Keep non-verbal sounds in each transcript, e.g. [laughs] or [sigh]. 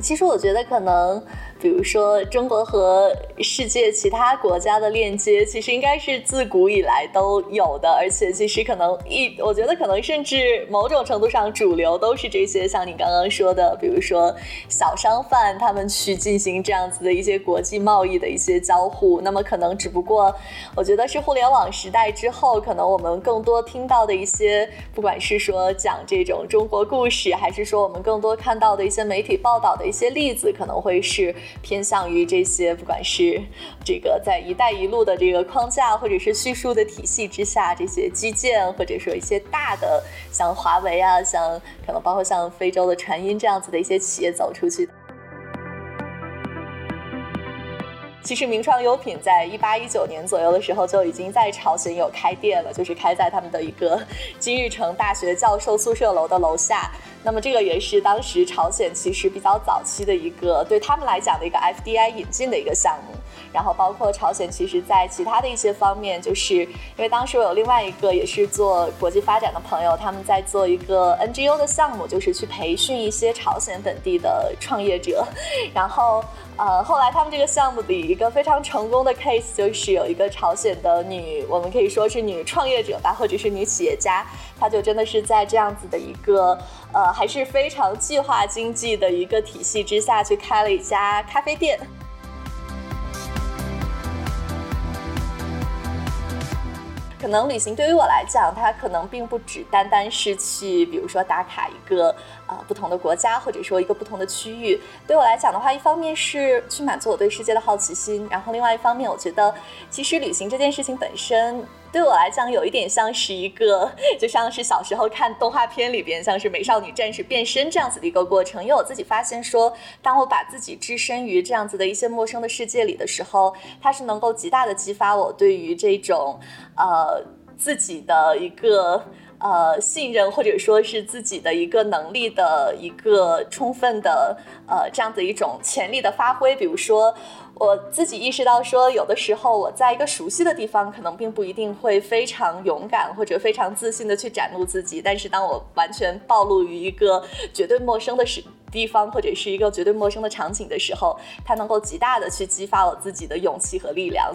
其实我觉得可能。比如说，中国和世界其他国家的链接，其实应该是自古以来都有的，而且其实可能一，我觉得可能甚至某种程度上，主流都是这些，像你刚刚说的，比如说小商贩他们去进行这样子的一些国际贸易的一些交互，那么可能只不过，我觉得是互联网时代之后，可能我们更多听到的一些，不管是说讲这种中国故事，还是说我们更多看到的一些媒体报道的一些例子，可能会是。偏向于这些，不管是这个在“一带一路”的这个框架，或者是叙述的体系之下，这些基建，或者说一些大的，像华为啊，像可能包括像非洲的传音这样子的一些企业走出去。其实名创优品在一八一九年左右的时候就已经在朝鲜有开店了，就是开在他们的一个 [laughs] 金日成大学教授宿舍楼的楼下。那么这个也是当时朝鲜其实比较早期的一个对他们来讲的一个 FDI 引进的一个项目。然后包括朝鲜，其实在其他的一些方面，就是因为当时我有另外一个也是做国际发展的朋友，他们在做一个 NGO 的项目，就是去培训一些朝鲜本地的创业者。然后呃，后来他们这个项目的一个非常成功的 case，就是有一个朝鲜的女，我们可以说是女创业者吧，或者是女企业家，她就真的是在这样子的一个呃还是非常计划经济的一个体系之下去开了一家咖啡店。可能旅行对于我来讲，它可能并不只单单是去，比如说打卡一个啊不同的国家，或者说一个不同的区域。对我来讲的话，一方面是去满足我对世界的好奇心，然后另外一方面，我觉得其实旅行这件事情本身。对我来讲，有一点像是一个，[laughs] 就像是小时候看动画片里边，像是美少女战士变身这样子的一个过程。因为我自己发现说，当我把自己置身于这样子的一些陌生的世界里的时候，它是能够极大的激发我对于这种，呃，自己的一个呃信任，或者说是自己的一个能力的一个充分的呃这样的一种潜力的发挥。比如说。我自己意识到，说有的时候我在一个熟悉的地方，可能并不一定会非常勇敢或者非常自信的去展露自己。但是当我完全暴露于一个绝对陌生的时地方，或者是一个绝对陌生的场景的时候，它能够极大的去激发我自己的勇气和力量。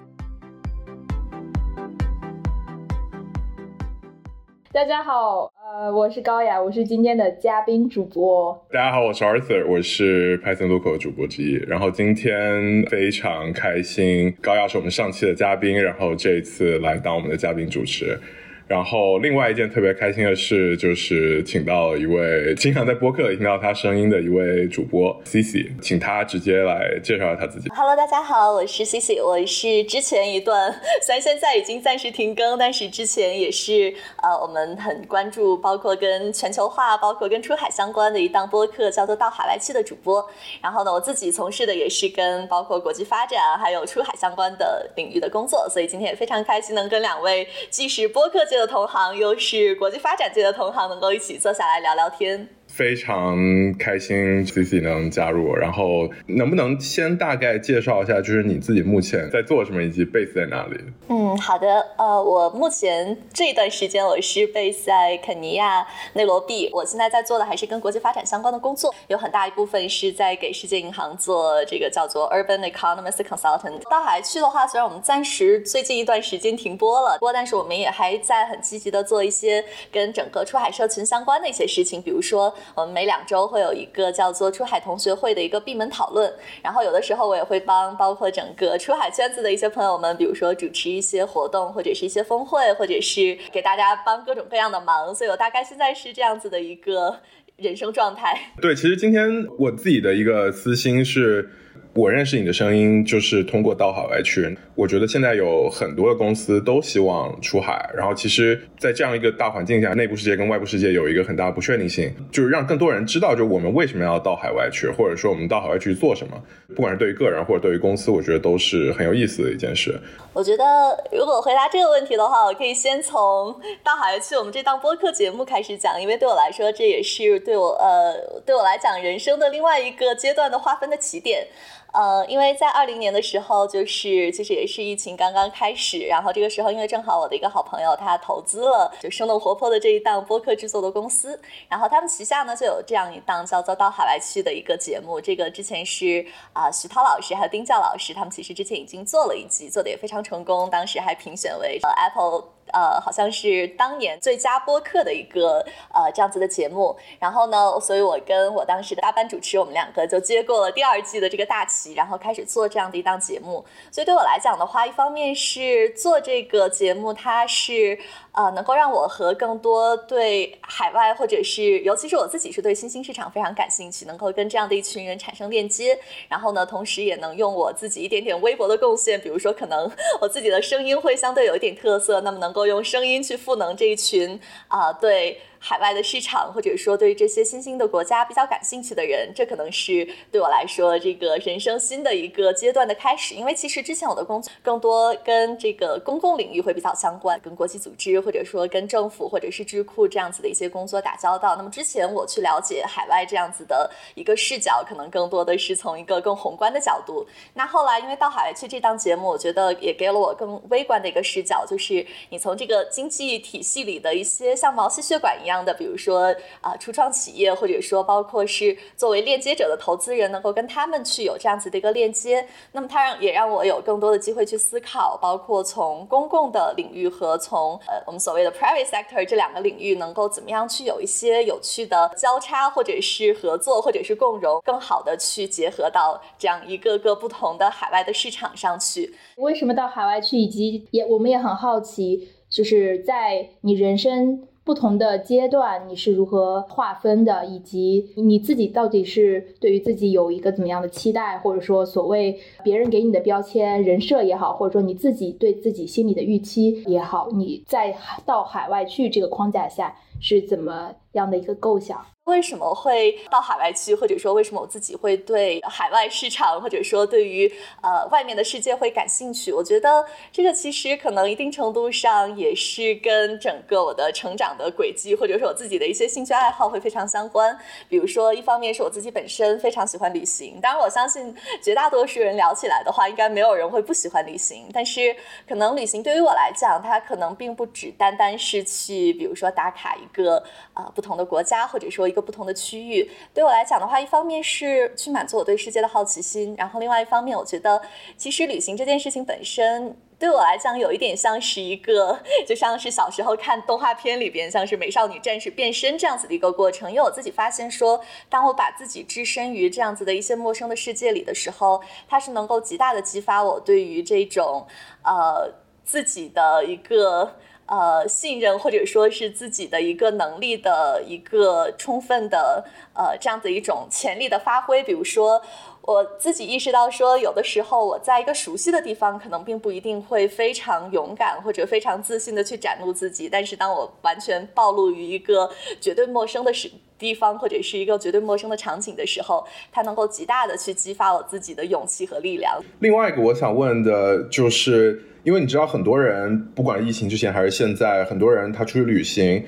大家好，呃，我是高雅，我是今天的嘉宾主播。大家好，我是 Arthur，我是 Python Local 主播之一。然后今天非常开心，高雅是我们上期的嘉宾，然后这一次来当我们的嘉宾主持。然后，另外一件特别开心的事，就是请到一位经常在播客里听到他声音的一位主播 C C，请他直接来介绍一下他自己。Hello，大家好，我是 C C，我是之前一段 [laughs] 虽然现在已经暂时停更，但是之前也是呃，我们很关注，包括跟全球化，包括跟出海相关的一档播客，叫做到海外去的主播。然后呢，我自己从事的也是跟包括国际发展还有出海相关的领域的工作，所以今天也非常开心能跟两位既是播客。的同行，又是国际发展界的同行，能够一起坐下来聊聊天。非常开心 C C 能加入，然后能不能先大概介绍一下，就是你自己目前在做什么，以及 base 在哪里？嗯，好的，呃，我目前这段时间我是 base 在肯尼亚内罗毕，我现在在做的还是跟国际发展相关的工作，有很大一部分是在给世界银行做这个叫做 Urban Economist Consultant。到海去的话，虽然我们暂时最近一段时间停播了，不过但是我们也还在很积极的做一些跟整个出海社群相关的一些事情，比如说。我们每两周会有一个叫做出海同学会的一个闭门讨论，然后有的时候我也会帮包括整个出海圈子的一些朋友们，比如说主持一些活动或者是一些峰会，或者是给大家帮各种各样的忙，所以我大概现在是这样子的一个人生状态。对，其实今天我自己的一个私心是。我认识你的声音就是通过到海外去。我觉得现在有很多的公司都希望出海，然后其实，在这样一个大环境下，内部世界跟外部世界有一个很大的不确定性，就是让更多人知道，就我们为什么要到海外去，或者说我们到海外去做什么，不管是对于个人或者对于公司，我觉得都是很有意思的一件事。我觉得如果回答这个问题的话，我可以先从到海外去我们这档播客节目开始讲，因为对我来说，这也是对我呃对我来讲人生的另外一个阶段的划分的起点。呃，因为在二零年的时候，就是其实也是疫情刚刚开始，然后这个时候，因为正好我的一个好朋友他投资了就生动活泼的这一档播客制作的公司，然后他们旗下呢就有这样一档叫做《到海外去》的一个节目，这个之前是啊徐涛老师还有丁教老师他们其实之前已经做了一集，做的也非常成功，当时还评选为呃 Apple。呃，好像是当年最佳播客的一个呃这样子的节目，然后呢，所以我跟我当时的搭班主持，我们两个就接过了第二季的这个大旗，然后开始做这样的一档节目。所以对我来讲的话，一方面是做这个节目，它是。呃，能够让我和更多对海外或者是，尤其是我自己是对新兴市场非常感兴趣，能够跟这样的一群人产生链接，然后呢，同时也能用我自己一点点微薄的贡献，比如说可能 [laughs] 我自己的声音会相对有一点特色，那么能够用声音去赋能这一群啊，对。海外的市场，或者说对于这些新兴的国家比较感兴趣的人，这可能是对我来说这个人生新的一个阶段的开始。因为其实之前我的工作更多跟这个公共领域会比较相关，跟国际组织或者说跟政府或者是智库这样子的一些工作打交道。那么之前我去了解海外这样子的一个视角，可能更多的是从一个更宏观的角度。那后来因为到海外去这档节目，我觉得也给了我更微观的一个视角，就是你从这个经济体系里的一些像毛细血管一样。样的，比如说啊，初创企业，或者说包括是作为链接者的投资人，能够跟他们去有这样子的一个链接，那么它让也让我有更多的机会去思考，包括从公共的领域和从呃我们所谓的 private sector 这两个领域，能够怎么样去有一些有趣的交叉，或者是合作，或者是共融，更好的去结合到这样一个个不同的海外的市场上去。为什么到海外去？以及也我们也很好奇，就是在你人生。不同的阶段你是如何划分的，以及你自己到底是对于自己有一个怎么样的期待，或者说所谓别人给你的标签、人设也好，或者说你自己对自己心里的预期也好，你在到海外去这个框架下是怎么样的一个构想？为什么会到海外去，或者说为什么我自己会对海外市场，或者说对于呃外面的世界会感兴趣？我觉得这个其实可能一定程度上也是跟整个我的成长的轨迹，或者说我自己的一些兴趣爱好会非常相关。比如说，一方面是我自己本身非常喜欢旅行，当然我相信绝大多数人聊起来的话，应该没有人会不喜欢旅行。但是可能旅行对于我来讲，它可能并不只单单是去，比如说打卡一个啊不同的国家，或者说。一个不同的区域，对我来讲的话，一方面是去满足我对世界的好奇心，然后另外一方面，我觉得其实旅行这件事情本身对我来讲有一点像是一个，就像是小时候看动画片里边，像是美少女战士变身这样子的一个过程。因为我自己发现说，当我把自己置身于这样子的一些陌生的世界里的时候，它是能够极大的激发我对于这种呃自己的一个。呃，信任或者说是自己的一个能力的一个充分的呃这样的一种潜力的发挥。比如说，我自己意识到说，有的时候我在一个熟悉的地方，可能并不一定会非常勇敢或者非常自信的去展露自己。但是，当我完全暴露于一个绝对陌生的时地方或者是一个绝对陌生的场景的时候，它能够极大的去激发我自己的勇气和力量。另外一个我想问的就是。因为你知道，很多人不管疫情之前还是现在，很多人他出去旅行，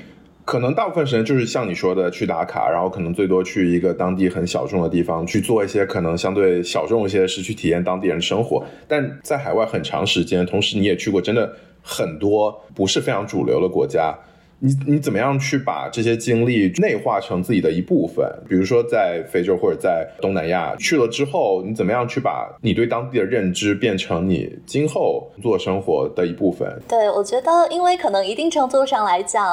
可能大部分时间就是像你说的去打卡，然后可能最多去一个当地很小众的地方去做一些可能相对小众一些的事，去体验当地人的生活。但在海外很长时间，同时你也去过真的很多不是非常主流的国家。你你怎么样去把这些经历内化成自己的一部分？比如说在非洲或者在东南亚去了之后，你怎么样去把你对当地的认知变成你今后做生活的一部分？对，我觉得，因为可能一定程度上来讲，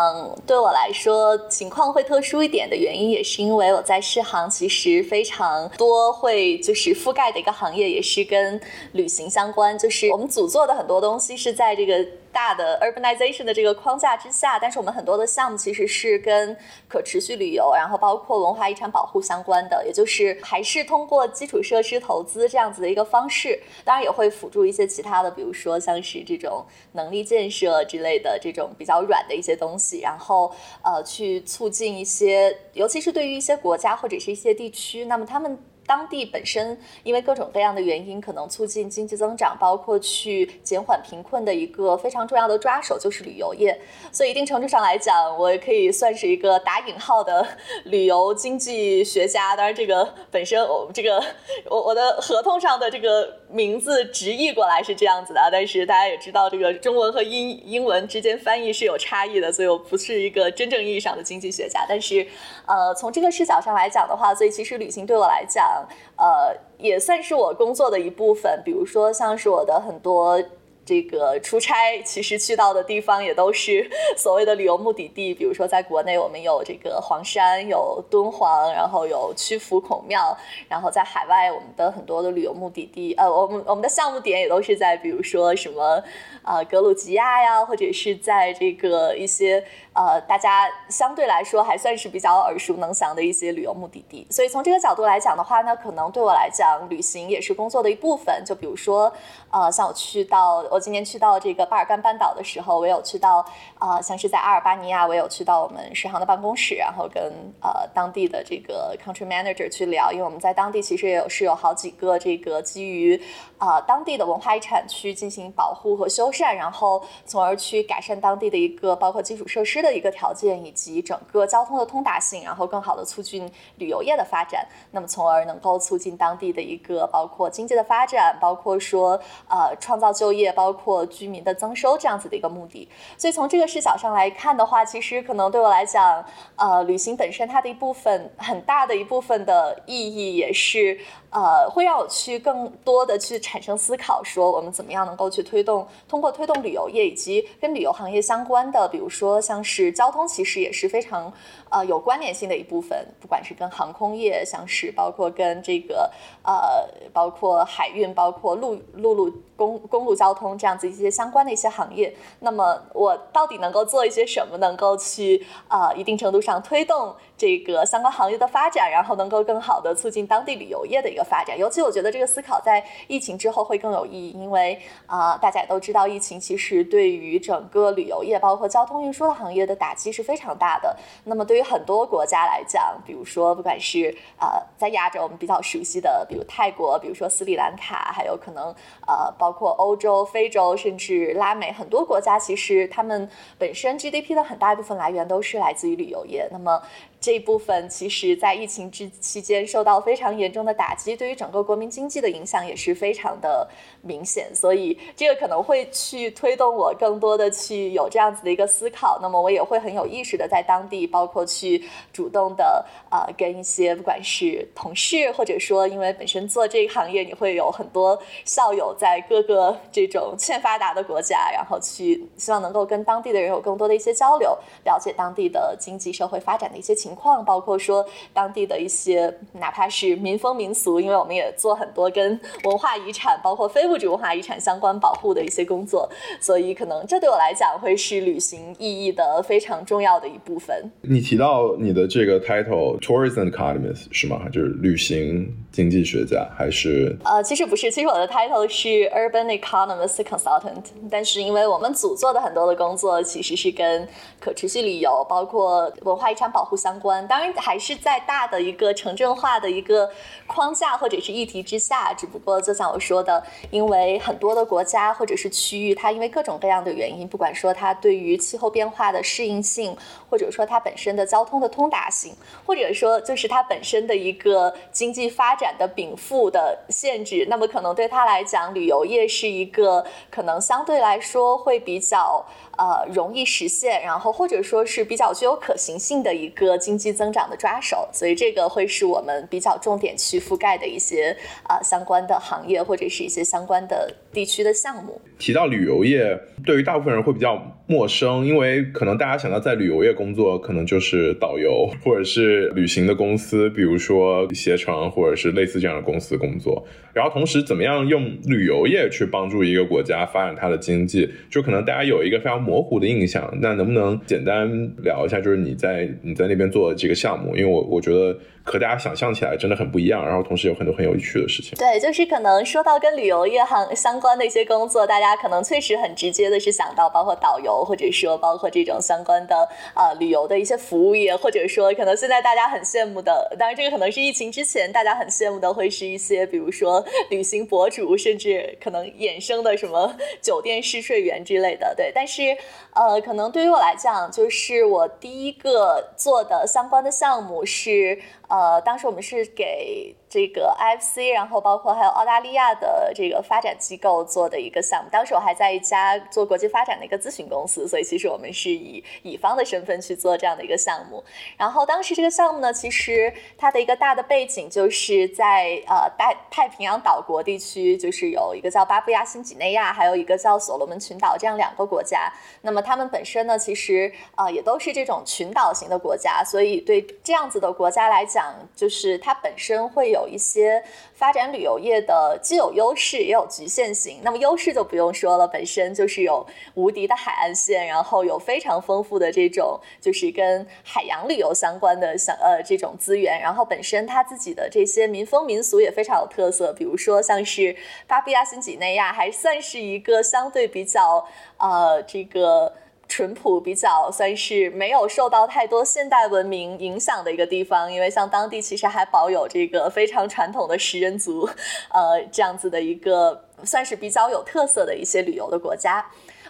对我来说情况会特殊一点的原因，也是因为我在世行其实非常多会就是覆盖的一个行业，也是跟旅行相关。就是我们组做的很多东西是在这个。大的 urbanization 的这个框架之下，但是我们很多的项目其实是跟可持续旅游，然后包括文化遗产保护相关的，也就是还是通过基础设施投资这样子的一个方式，当然也会辅助一些其他的，比如说像是这种能力建设之类的这种比较软的一些东西，然后呃去促进一些，尤其是对于一些国家或者是一些地区，那么他们。当地本身因为各种各样的原因，可能促进经济增长，包括去减缓贫困的一个非常重要的抓手就是旅游业。所以一定程度上来讲，我也可以算是一个打引号的 [laughs] 旅游经济学家。当然，这个本身我这个我我的合同上的这个名字直译过来是这样子的，但是大家也知道，这个中文和英英文之间翻译是有差异的，所以我不是一个真正意义上的经济学家。但是，呃，从这个视角上来讲的话，所以其实旅行对我来讲。呃，也算是我工作的一部分。比如说，像是我的很多这个出差，其实去到的地方也都是 [laughs] 所谓的旅游目的地。比如说，在国内我们有这个黄山，有敦煌，然后有曲阜孔庙。然后在海外，我们的很多的旅游目的地，呃，我们我们的项目点也都是在，比如说什么啊格鲁吉亚呀，或者是在这个一些。呃，大家相对来说还算是比较耳熟能详的一些旅游目的地，所以从这个角度来讲的话呢，可能对我来讲，旅行也是工作的一部分。就比如说，呃，像我去到我今年去到这个巴尔干半岛的时候，我有去到啊，像是在阿尔巴尼亚，我有去到我们世行的办公室，然后跟呃当地的这个 country manager 去聊，因为我们在当地其实也有是有好几个这个基于啊当地的文化遗产区进行保护和修缮，然后从而去改善当地的一个包括基础设施。的一个条件以及整个交通的通达性，然后更好的促进旅游业的发展，那么从而能够促进当地的一个包括经济的发展，包括说呃创造就业，包括居民的增收这样子的一个目的。所以从这个视角上来看的话，其实可能对我来讲，呃，旅行本身它的一部分很大的一部分的意义也是。呃，会让我去更多的去产生思考，说我们怎么样能够去推动，通过推动旅游业以及跟旅游行业相关的，比如说像是交通，其实也是非常呃有关联性的一部分，不管是跟航空业，像是包括跟这个呃，包括海运，包括陆陆路公公路交通这样子一些相关的一些行业，那么我到底能够做一些什么，能够去呃一定程度上推动这个相关行业的发展，然后能够更好的促进当地旅游业的一个。发展，尤其我觉得这个思考在疫情之后会更有意义，因为啊，大家也都知道，疫情其实对于整个旅游业，包括交通运输的行业的打击是非常大的。那么对于很多国家来讲，比如说不管是呃在亚洲我们比较熟悉的，比如泰国，比如说斯里兰卡，还有可能呃包括欧洲、非洲，甚至拉美很多国家，其实他们本身 GDP 的很大一部分来源都是来自于旅游业。那么这一部分其实，在疫情之期间受到非常严重的打击，对于整个国民经济的影响也是非常的明显。所以，这个可能会去推动我更多的去有这样子的一个思考。那么，我也会很有意识的在当地，包括去主动的呃，跟一些不管是同事，或者说因为本身做这个行业，你会有很多校友在各个这种欠发达的国家，然后去希望能够跟当地的人有更多的一些交流，了解当地的经济社会发展的一些。情况包括说当地的一些，哪怕是民风民俗，因为我们也做很多跟文化遗产，包括非物质文化遗产相关保护的一些工作，所以可能这对我来讲会是旅行意义的非常重要的一部分。你提到你的这个 title tourism economist 是吗？就是旅行经济学家还是？呃，其实不是，其实我的 title 是 urban economist consultant，但是因为我们组做的很多的工作其实是跟可持续旅游，包括文化遗产保护相。关当然还是在大的一个城镇化的一个框架或者是议题之下，只不过就像我说的，因因为很多的国家或者是区域，它因为各种各样的原因，不管说它对于气候变化的适应性，或者说它本身的交通的通达性，或者说就是它本身的一个经济发展的禀赋的限制，那么可能对它来讲，旅游业是一个可能相对来说会比较。呃容易实现，然后或者说是比较具有可行性的一个经济增长的抓手。所以这个会是我们比较重点去覆盖的一些啊相关的行业或者是一些相关的地区的项目。提到旅游业，对于大部分人会比较陌生，因为可能大家想到在旅游业工作，可能就是导游或者是旅行的公司，比如说携程或者是类似这样的公司工作。然后同时，怎么样用旅游业去帮助一个国家发展它的经济，就可能大家有一个非常模糊的印象。那能不能简单聊一下，就是你在你在那边做的这个项目？因为我我觉得。和大家想象起来真的很不一样，然后同时有很多很有趣的事情。对，就是可能说到跟旅游业行相关的一些工作，大家可能确实很直接的是想到包括导游，或者说包括这种相关的呃旅游的一些服务业，或者说可能现在大家很羡慕的，当然这个可能是疫情之前大家很羡慕的，会是一些比如说旅行博主，甚至可能衍生的什么 [laughs] 酒店试睡员之类的。对，但是呃，可能对于我来讲，就是我第一个做的相关的项目是。呃，当时我们是给。这个 IFC，然后包括还有澳大利亚的这个发展机构做的一个项目。当时我还在一家做国际发展的一个咨询公司，所以其实我们是以乙方的身份去做这样的一个项目。然后当时这个项目呢，其实它的一个大的背景就是在呃太太平洋岛国地区，就是有一个叫巴布亚新几内亚，还有一个叫所罗门群岛这样两个国家。那么他们本身呢，其实呃也都是这种群岛型的国家，所以对这样子的国家来讲，就是它本身会有。有一些发展旅游业的既有优势也有局限性。那么优势就不用说了，本身就是有无敌的海岸线，然后有非常丰富的这种就是跟海洋旅游相关的像呃这种资源，然后本身它自己的这些民风民俗也非常有特色。比如说像是巴布亚新几内亚，还算是一个相对比较呃这个。淳朴比较算是没有受到太多现代文明影响的一个地方，因为像当地其实还保有这个非常传统的食人族，呃，这样子的一个算是比较有特色的一些旅游的国家，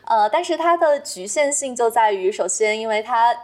呃，但是它的局限性就在于，首先因为它。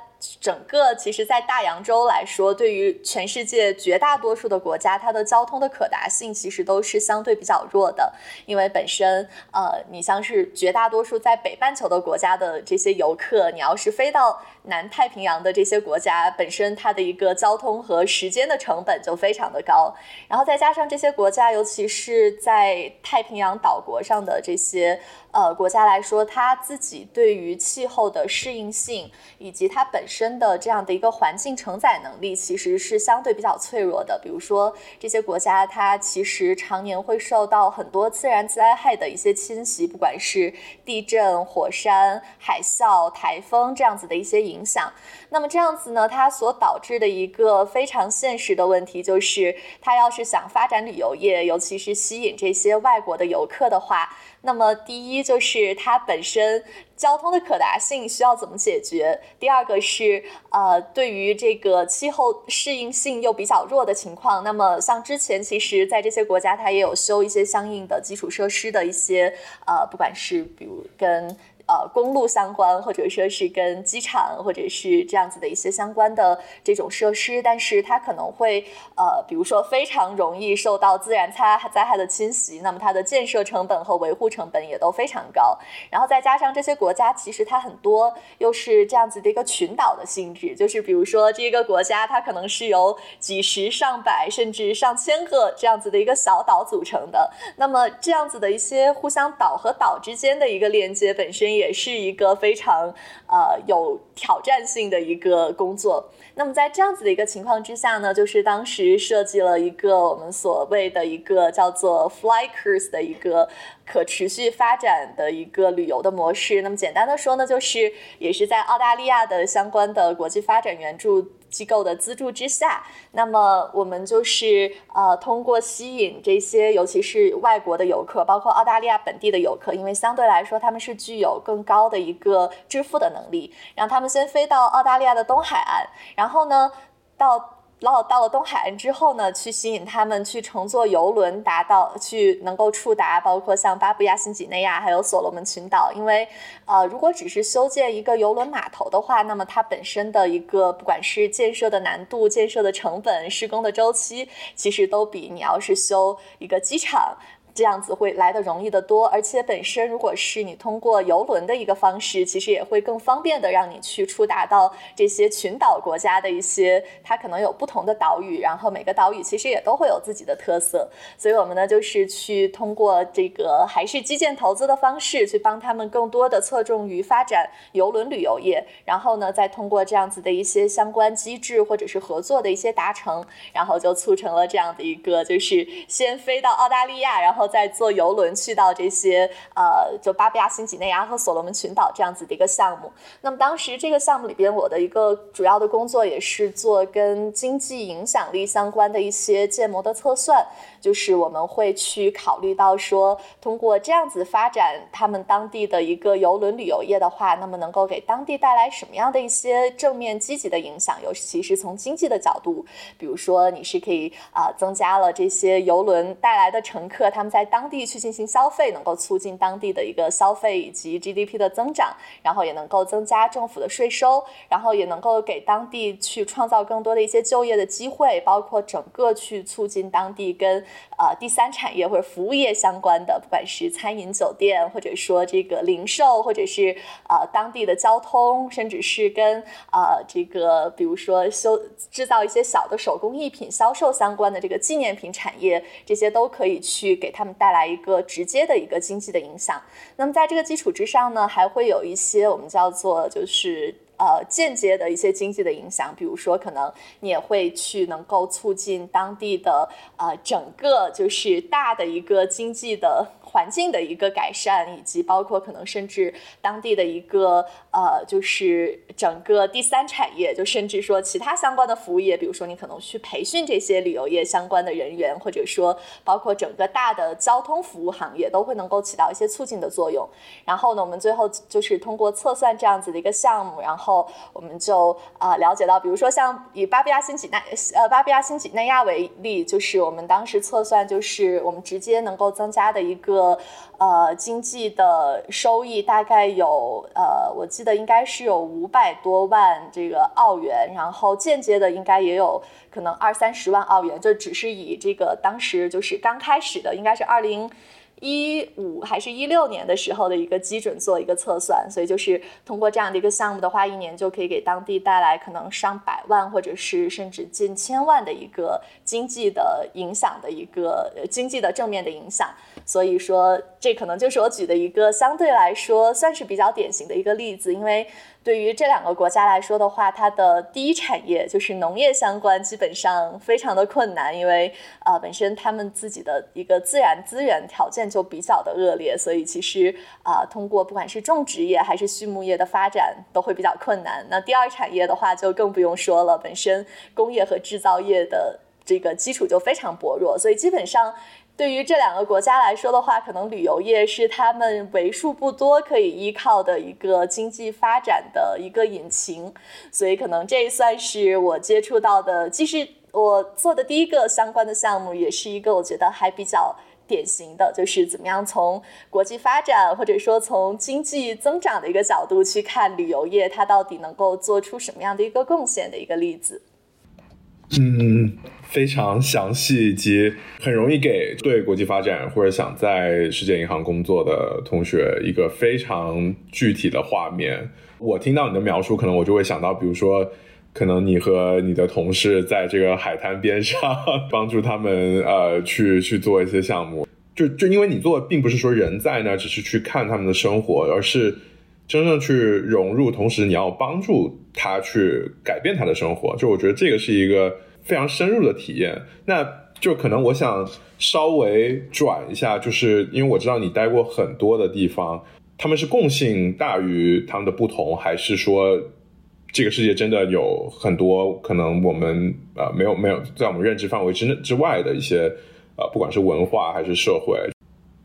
整个其实，在大洋洲来说，对于全世界绝大多数的国家，它的交通的可达性其实都是相对比较弱的。因为本身，呃，你像是绝大多数在北半球的国家的这些游客，你要是飞到南太平洋的这些国家，本身它的一个交通和时间的成本就非常的高。然后再加上这些国家，尤其是在太平洋岛国上的这些。呃，国家来说，它自己对于气候的适应性，以及它本身的这样的一个环境承载能力，其实是相对比较脆弱的。比如说，这些国家它其实常年会受到很多自然灾害的一些侵袭，不管是地震、火山、海啸、台风这样子的一些影响。那么这样子呢，它所导致的一个非常现实的问题，就是它要是想发展旅游业，尤其是吸引这些外国的游客的话。那么，第一就是它本身交通的可达性需要怎么解决？第二个是，呃，对于这个气候适应性又比较弱的情况，那么像之前其实，在这些国家，它也有修一些相应的基础设施的一些，呃，不管是比如跟。呃，公路相关，或者说是跟机场，或者是这样子的一些相关的这种设施，但是它可能会呃，比如说非常容易受到自然灾害灾害的侵袭，那么它的建设成本和维护成本也都非常高。然后再加上这些国家其实它很多又是这样子的一个群岛的性质，就是比如说这个国家它可能是由几十上百甚至上千个这样子的一个小岛组成的，那么这样子的一些互相岛和岛之间的一个链接本身。也是一个非常呃有挑战性的一个工作。那么在这样子的一个情况之下呢，就是当时设计了一个我们所谓的一个叫做 Flyers 的一个可持续发展的一个旅游的模式。那么简单的说呢，就是也是在澳大利亚的相关的国际发展援助。机构的资助之下，那么我们就是呃，通过吸引这些，尤其是外国的游客，包括澳大利亚本地的游客，因为相对来说他们是具有更高的一个支付的能力，让他们先飞到澳大利亚的东海岸，然然后呢到。到到了东海岸之后呢，去吸引他们去乘坐游轮，达到去能够触达，包括像巴布亚新几内亚还有所罗门群岛。因为，呃，如果只是修建一个游轮码头的话，那么它本身的一个不管是建设的难度、建设的成本、施工的周期，其实都比你要是修一个机场。这样子会来的容易的多，而且本身如果是你通过游轮的一个方式，其实也会更方便的让你去触达到这些群岛国家的一些，它可能有不同的岛屿，然后每个岛屿其实也都会有自己的特色，所以我们呢就是去通过这个还是基建投资的方式去帮他们更多的侧重于发展游轮旅游业，然后呢再通过这样子的一些相关机制或者是合作的一些达成，然后就促成了这样的一个就是先飞到澳大利亚，然后。再坐游轮去到这些呃，就巴布亚新几内亚和所罗门群岛这样子的一个项目。那么当时这个项目里边，我的一个主要的工作也是做跟经济影响力相关的一些建模的测算。就是我们会去考虑到说，通过这样子发展他们当地的一个游轮旅游业的话，那么能够给当地带来什么样的一些正面积极的影响？尤其是从经济的角度，比如说你是可以啊增加了这些游轮带来的乘客，他们在当地去进行消费，能够促进当地的一个消费以及 GDP 的增长，然后也能够增加政府的税收，然后也能够给当地去创造更多的一些就业的机会，包括整个去促进当地跟呃，第三产业或者服务业相关的，不管是餐饮、酒店，或者说这个零售，或者是呃当地的交通，甚至是跟呃这个比如说修制造一些小的手工艺品销售相关的这个纪念品产业，这些都可以去给他们带来一个直接的一个经济的影响。那么在这个基础之上呢，还会有一些我们叫做就是。呃，间接的一些经济的影响，比如说，可能你也会去能够促进当地的呃整个就是大的一个经济的。环境的一个改善，以及包括可能甚至当地的一个呃，就是整个第三产业，就甚至说其他相关的服务业，比如说你可能去培训这些旅游业相关的人员，或者说包括整个大的交通服务行业，都会能够起到一些促进的作用。然后呢，我们最后就是通过测算这样子的一个项目，然后我们就啊了解到，比如说像以巴布亚新几内呃巴布亚新几内亚为例，就是我们当时测算，就是我们直接能够增加的一个。呃，经济的收益大概有呃，我记得应该是有五百多万这个澳元，然后间接的应该也有可能二三十万澳元，就只是以这个当时就是刚开始的，应该是二零。一五还是一六年的时候的一个基准做一个测算，所以就是通过这样的一个项目的话，一年就可以给当地带来可能上百万或者是甚至近千万的一个经济的影响的一个经济的正面的影响。所以说，这可能就是我举的一个相对来说算是比较典型的一个例子，因为。对于这两个国家来说的话，它的第一产业就是农业相关，基本上非常的困难，因为呃本身他们自己的一个自然资源条件就比较的恶劣，所以其实啊通过不管是种植业还是畜牧业的发展都会比较困难。那第二产业的话就更不用说了，本身工业和制造业的这个基础就非常薄弱，所以基本上。对于这两个国家来说的话，可能旅游业是他们为数不多可以依靠的一个经济发展的一个引擎，所以可能这算是我接触到的，既是我做的第一个相关的项目，也是一个我觉得还比较典型的，就是怎么样从国际发展或者说从经济增长的一个角度去看旅游业，它到底能够做出什么样的一个贡献的一个例子。嗯。非常详细以及很容易给对国际发展或者想在世界银行工作的同学一个非常具体的画面。我听到你的描述，可能我就会想到，比如说，可能你和你的同事在这个海滩边上帮助他们呃去去做一些项目，就就因为你做的并不是说人在那只是去看他们的生活，而是真正去融入，同时你要帮助他去改变他的生活。就我觉得这个是一个。非常深入的体验，那就可能我想稍微转一下，就是因为我知道你待过很多的地方，他们是共性大于他们的不同，还是说这个世界真的有很多可能我们呃没有没有在我们认知范围之内之外的一些呃不管是文化还是社会，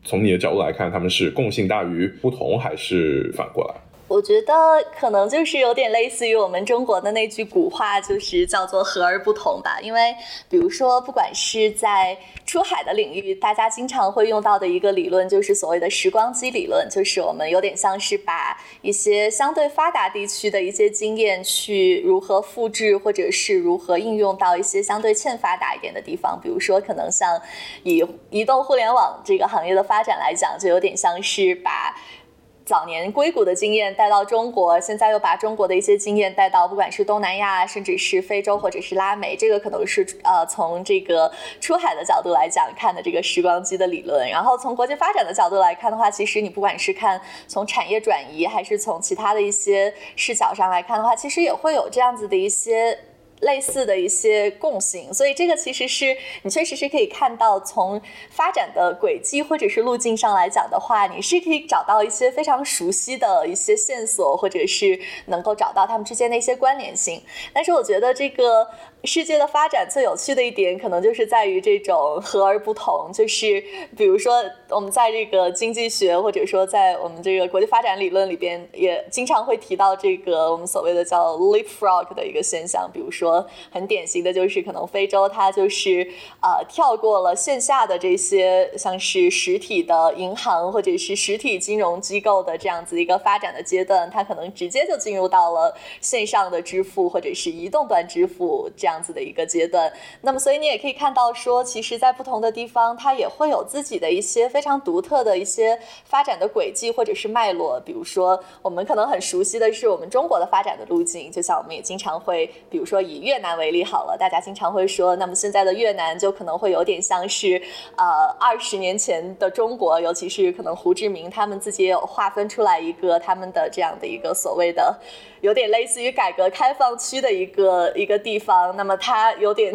从你的角度来看，他们是共性大于不同，还是反过来？我觉得可能就是有点类似于我们中国的那句古话，就是叫做“和而不同”吧。因为比如说，不管是在出海的领域，大家经常会用到的一个理论，就是所谓的时光机理论，就是我们有点像是把一些相对发达地区的一些经验，去如何复制，或者是如何应用到一些相对欠发达一点的地方。比如说，可能像以移动互联网这个行业的发展来讲，就有点像是把。早年硅谷的经验带到中国，现在又把中国的一些经验带到不管是东南亚，甚至是非洲或者是拉美，这个可能是呃从这个出海的角度来讲看的这个时光机的理论。然后从国际发展的角度来看的话，其实你不管是看从产业转移，还是从其他的一些视角上来看的话，其实也会有这样子的一些。类似的一些共性，所以这个其实是你确实是可以看到，从发展的轨迹或者是路径上来讲的话，你是可以找到一些非常熟悉的一些线索，或者是能够找到他们之间的一些关联性。但是我觉得这个。世界的发展最有趣的一点，可能就是在于这种和而不同。就是比如说，我们在这个经济学，或者说在我们这个国际发展理论里边，也经常会提到这个我们所谓的叫 leapfrog 的一个现象。比如说，很典型的就是，可能非洲它就是呃跳过了线下的这些像是实体的银行或者是实体金融机构的这样子一个发展的阶段，它可能直接就进入到了线上的支付或者是移动端支付这样。样子的一个阶段，那么所以你也可以看到说，其实，在不同的地方，它也会有自己的一些非常独特的一些发展的轨迹或者是脉络。比如说，我们可能很熟悉的是我们中国的发展的路径，就像我们也经常会，比如说以越南为例好了，大家经常会说，那么现在的越南就可能会有点像是呃二十年前的中国，尤其是可能胡志明他们自己也有划分出来一个他们的这样的一个所谓的。有点类似于改革开放区的一个一个地方，那那么它有点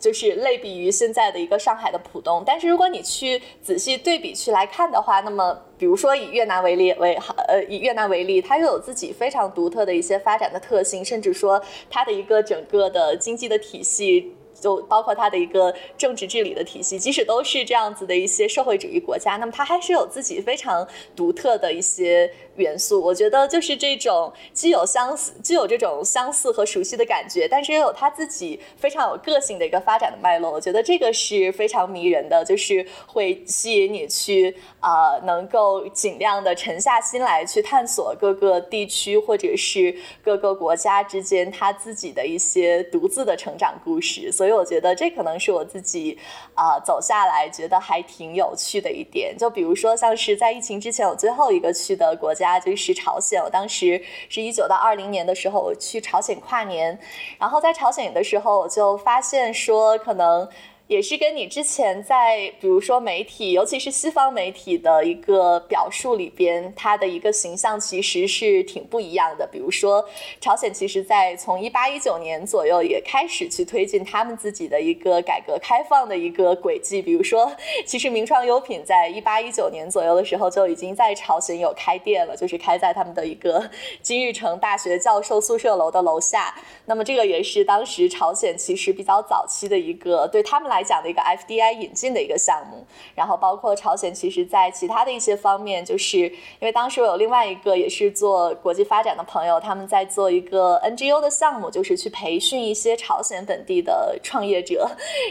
就是类比于现在的一个上海的浦东。但是如果你去仔细对比去来看的话，那么比如说以越南为例为呃以越南为例，它又有自己非常独特的一些发展的特性，甚至说它的一个整个的经济的体系。就包括它的一个政治治理的体系，即使都是这样子的一些社会主义国家，那么它还是有自己非常独特的一些元素。我觉得就是这种既有相似，既有这种相似和熟悉的感觉，但是又有它自己非常有个性的一个发展的脉络。我觉得这个是非常迷人的，就是会吸引你去啊，能够尽量的沉下心来去探索各个地区或者是各个国家之间它自己的一些独自的成长故事。所以。我觉得这可能是我自己啊走下来觉得还挺有趣的一点。就比如说，像是在疫情之前，我最后一个去的国家就是朝鲜。我当时是一九到二零年的时候，我去朝鲜跨年。然后在朝鲜的时候，我就发现说，可能。也是跟你之前在，比如说媒体，尤其是西方媒体的一个表述里边，它的一个形象其实是挺不一样的。比如说，朝鲜其实在从一八一九年左右也开始去推进他们自己的一个改革开放的一个轨迹。比如说，其实名创优品在一八一九年左右的时候就已经在朝鲜有开店了，就是开在他们的一个金日成大学教授宿舍楼的楼下。那么这个也是当时朝鲜其实比较早期的一个对他们来。来讲的一个 FDI 引进的一个项目，然后包括朝鲜，其实在其他的一些方面，就是因为当时我有另外一个也是做国际发展的朋友，他们在做一个 NGO 的项目，就是去培训一些朝鲜本地的创业者。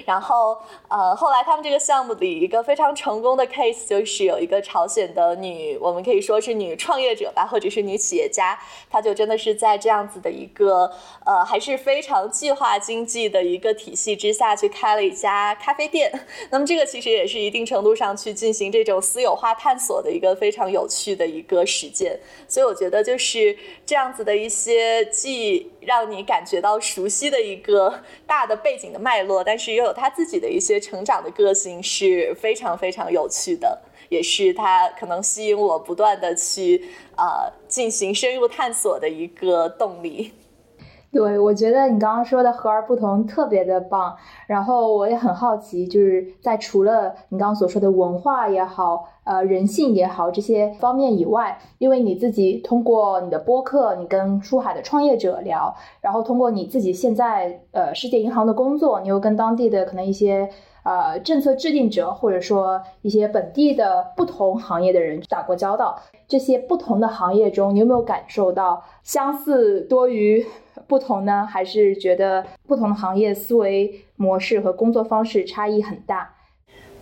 然后呃，后来他们这个项目里一个非常成功的 case 就是有一个朝鲜的女，我们可以说是女创业者吧，或者是女企业家，她就真的是在这样子的一个呃还是非常计划经济的一个体系之下去开了一家。咖啡店，[laughs] 那么这个其实也是一定程度上去进行这种私有化探索的一个非常有趣的一个实践，所以我觉得就是这样子的一些既让你感觉到熟悉的一个大的背景的脉络，但是又有他自己的一些成长的个性，是非常非常有趣的，也是他可能吸引我不断的去啊进行深入探索的一个动力。对，我觉得你刚刚说的和而不同特别的棒，然后我也很好奇，就是在除了你刚刚所说的文化也好，呃，人性也好这些方面以外，因为你自己通过你的播客，你跟出海的创业者聊，然后通过你自己现在呃世界银行的工作，你又跟当地的可能一些呃政策制定者，或者说一些本地的不同行业的人打过交道。这些不同的行业中，你有没有感受到相似多于不同呢？还是觉得不同的行业思维模式和工作方式差异很大？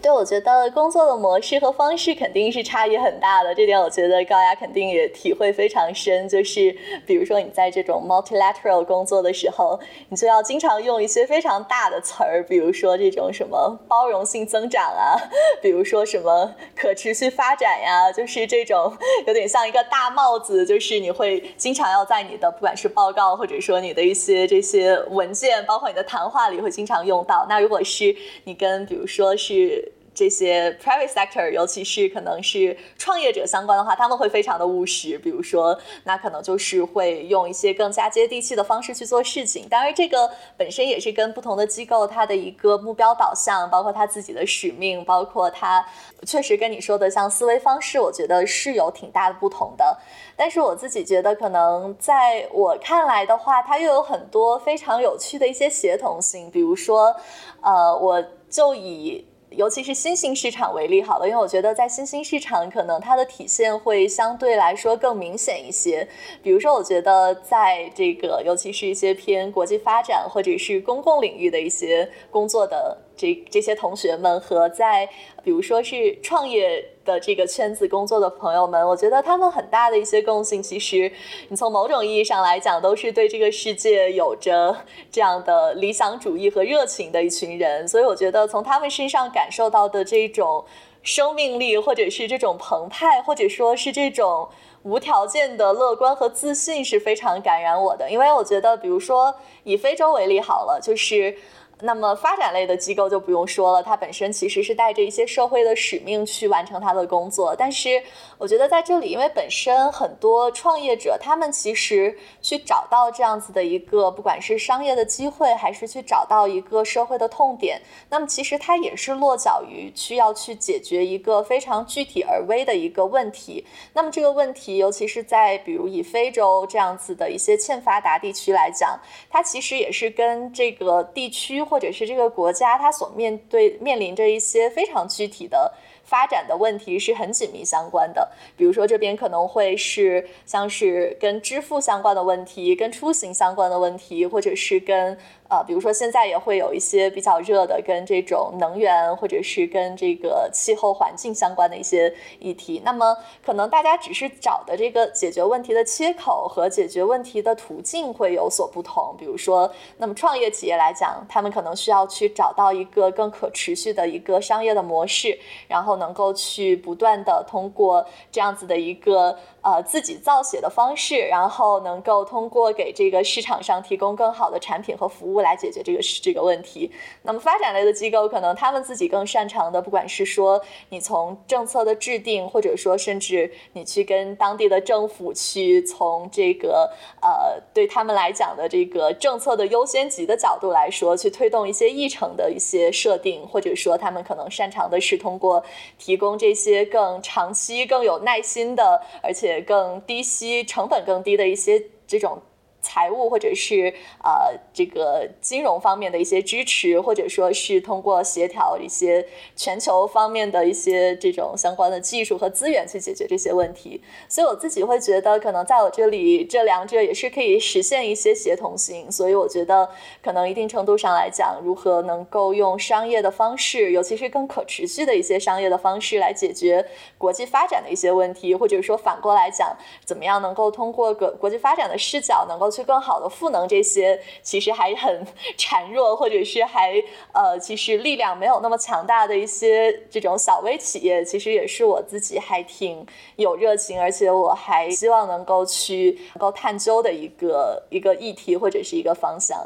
对，我觉得工作的模式和方式肯定是差异很大的，这点我觉得高雅肯定也体会非常深。就是比如说你在这种 multilateral 工作的时候，你就要经常用一些非常大的词儿，比如说这种什么包容性增长啊，比如说什么可持续发展呀，就是这种有点像一个大帽子，就是你会经常要在你的不管是报告或者说你的一些这些文件，包括你的谈话里会经常用到。那如果是你跟比如说是这些 private sector，尤其是可能是创业者相关的话，他们会非常的务实。比如说，那可能就是会用一些更加接地气的方式去做事情。当然，这个本身也是跟不同的机构它的一个目标导向，包括它自己的使命，包括它确实跟你说的像思维方式，我觉得是有挺大的不同的。但是我自己觉得，可能在我看来的话，它又有很多非常有趣的一些协同性。比如说，呃，我就以尤其是新兴市场为例好了，因为我觉得在新兴市场，可能它的体现会相对来说更明显一些。比如说，我觉得在这个，尤其是一些偏国际发展或者是公共领域的一些工作的。这这些同学们和在比如说是创业的这个圈子工作的朋友们，我觉得他们很大的一些共性，其实你从某种意义上来讲，都是对这个世界有着这样的理想主义和热情的一群人。所以我觉得从他们身上感受到的这种生命力，或者是这种澎湃，或者说是这种无条件的乐观和自信，是非常感染我的。因为我觉得，比如说以非洲为例好了，就是。那么发展类的机构就不用说了，它本身其实是带着一些社会的使命去完成它的工作。但是我觉得在这里，因为本身很多创业者，他们其实去找到这样子的一个，不管是商业的机会，还是去找到一个社会的痛点，那么其实它也是落脚于需要去解决一个非常具体而微的一个问题。那么这个问题，尤其是在比如以非洲这样子的一些欠发达地区来讲，它其实也是跟这个地区。或者是这个国家，它所面对面临着一些非常具体的发展的问题，是很紧密相关的。比如说，这边可能会是像是跟支付相关的问题，跟出行相关的问题，或者是跟。啊，比如说现在也会有一些比较热的，跟这种能源或者是跟这个气候环境相关的一些议题。那么可能大家只是找的这个解决问题的切口和解决问题的途径会有所不同。比如说，那么创业企业来讲，他们可能需要去找到一个更可持续的一个商业的模式，然后能够去不断的通过这样子的一个。呃，自己造血的方式，然后能够通过给这个市场上提供更好的产品和服务来解决这个这个问题。那么发展类的机构，可能他们自己更擅长的，不管是说你从政策的制定，或者说甚至你去跟当地的政府去从这个呃对他们来讲的这个政策的优先级的角度来说，去推动一些议程的一些设定，或者说他们可能擅长的是通过提供这些更长期、更有耐心的，而且。更低息、成本更低的一些这种。财务或者是呃这个金融方面的一些支持，或者说是通过协调一些全球方面的一些这种相关的技术和资源去解决这些问题。所以我自己会觉得，可能在我这里这两者也是可以实现一些协同性。所以我觉得，可能一定程度上来讲，如何能够用商业的方式，尤其是更可持续的一些商业的方式来解决国际发展的一些问题，或者说反过来讲，怎么样能够通过个国际发展的视角，能够去更好的赋能这些其实还很 [laughs] 孱弱，或者是还呃其实力量没有那么强大的一些这种小微企业，其实也是我自己还挺有热情，而且我还希望能够去能够探究的一个一个议题或者是一个方向。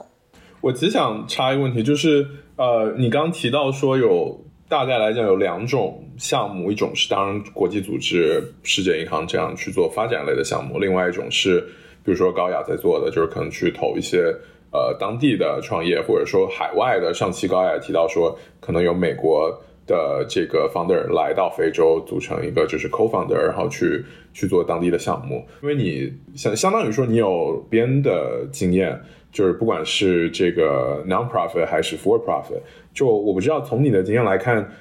我只想插一个问题，就是呃，你刚提到说有大概来讲有两种项目，一种是当然国际组织、世界银行这样去做发展类的项目，另外一种是。比如说高雅在做的，就是可能去投一些呃当地的创业，或者说海外的。上期高雅提到说，可能有美国的这个 founder 来到非洲，组成一个就是 co-founder，然后去去做当地的项目。因为你相相当于说你有边的经验，就是不管是这个 non-profit 还是 for-profit，就我不知道从你的经验来看，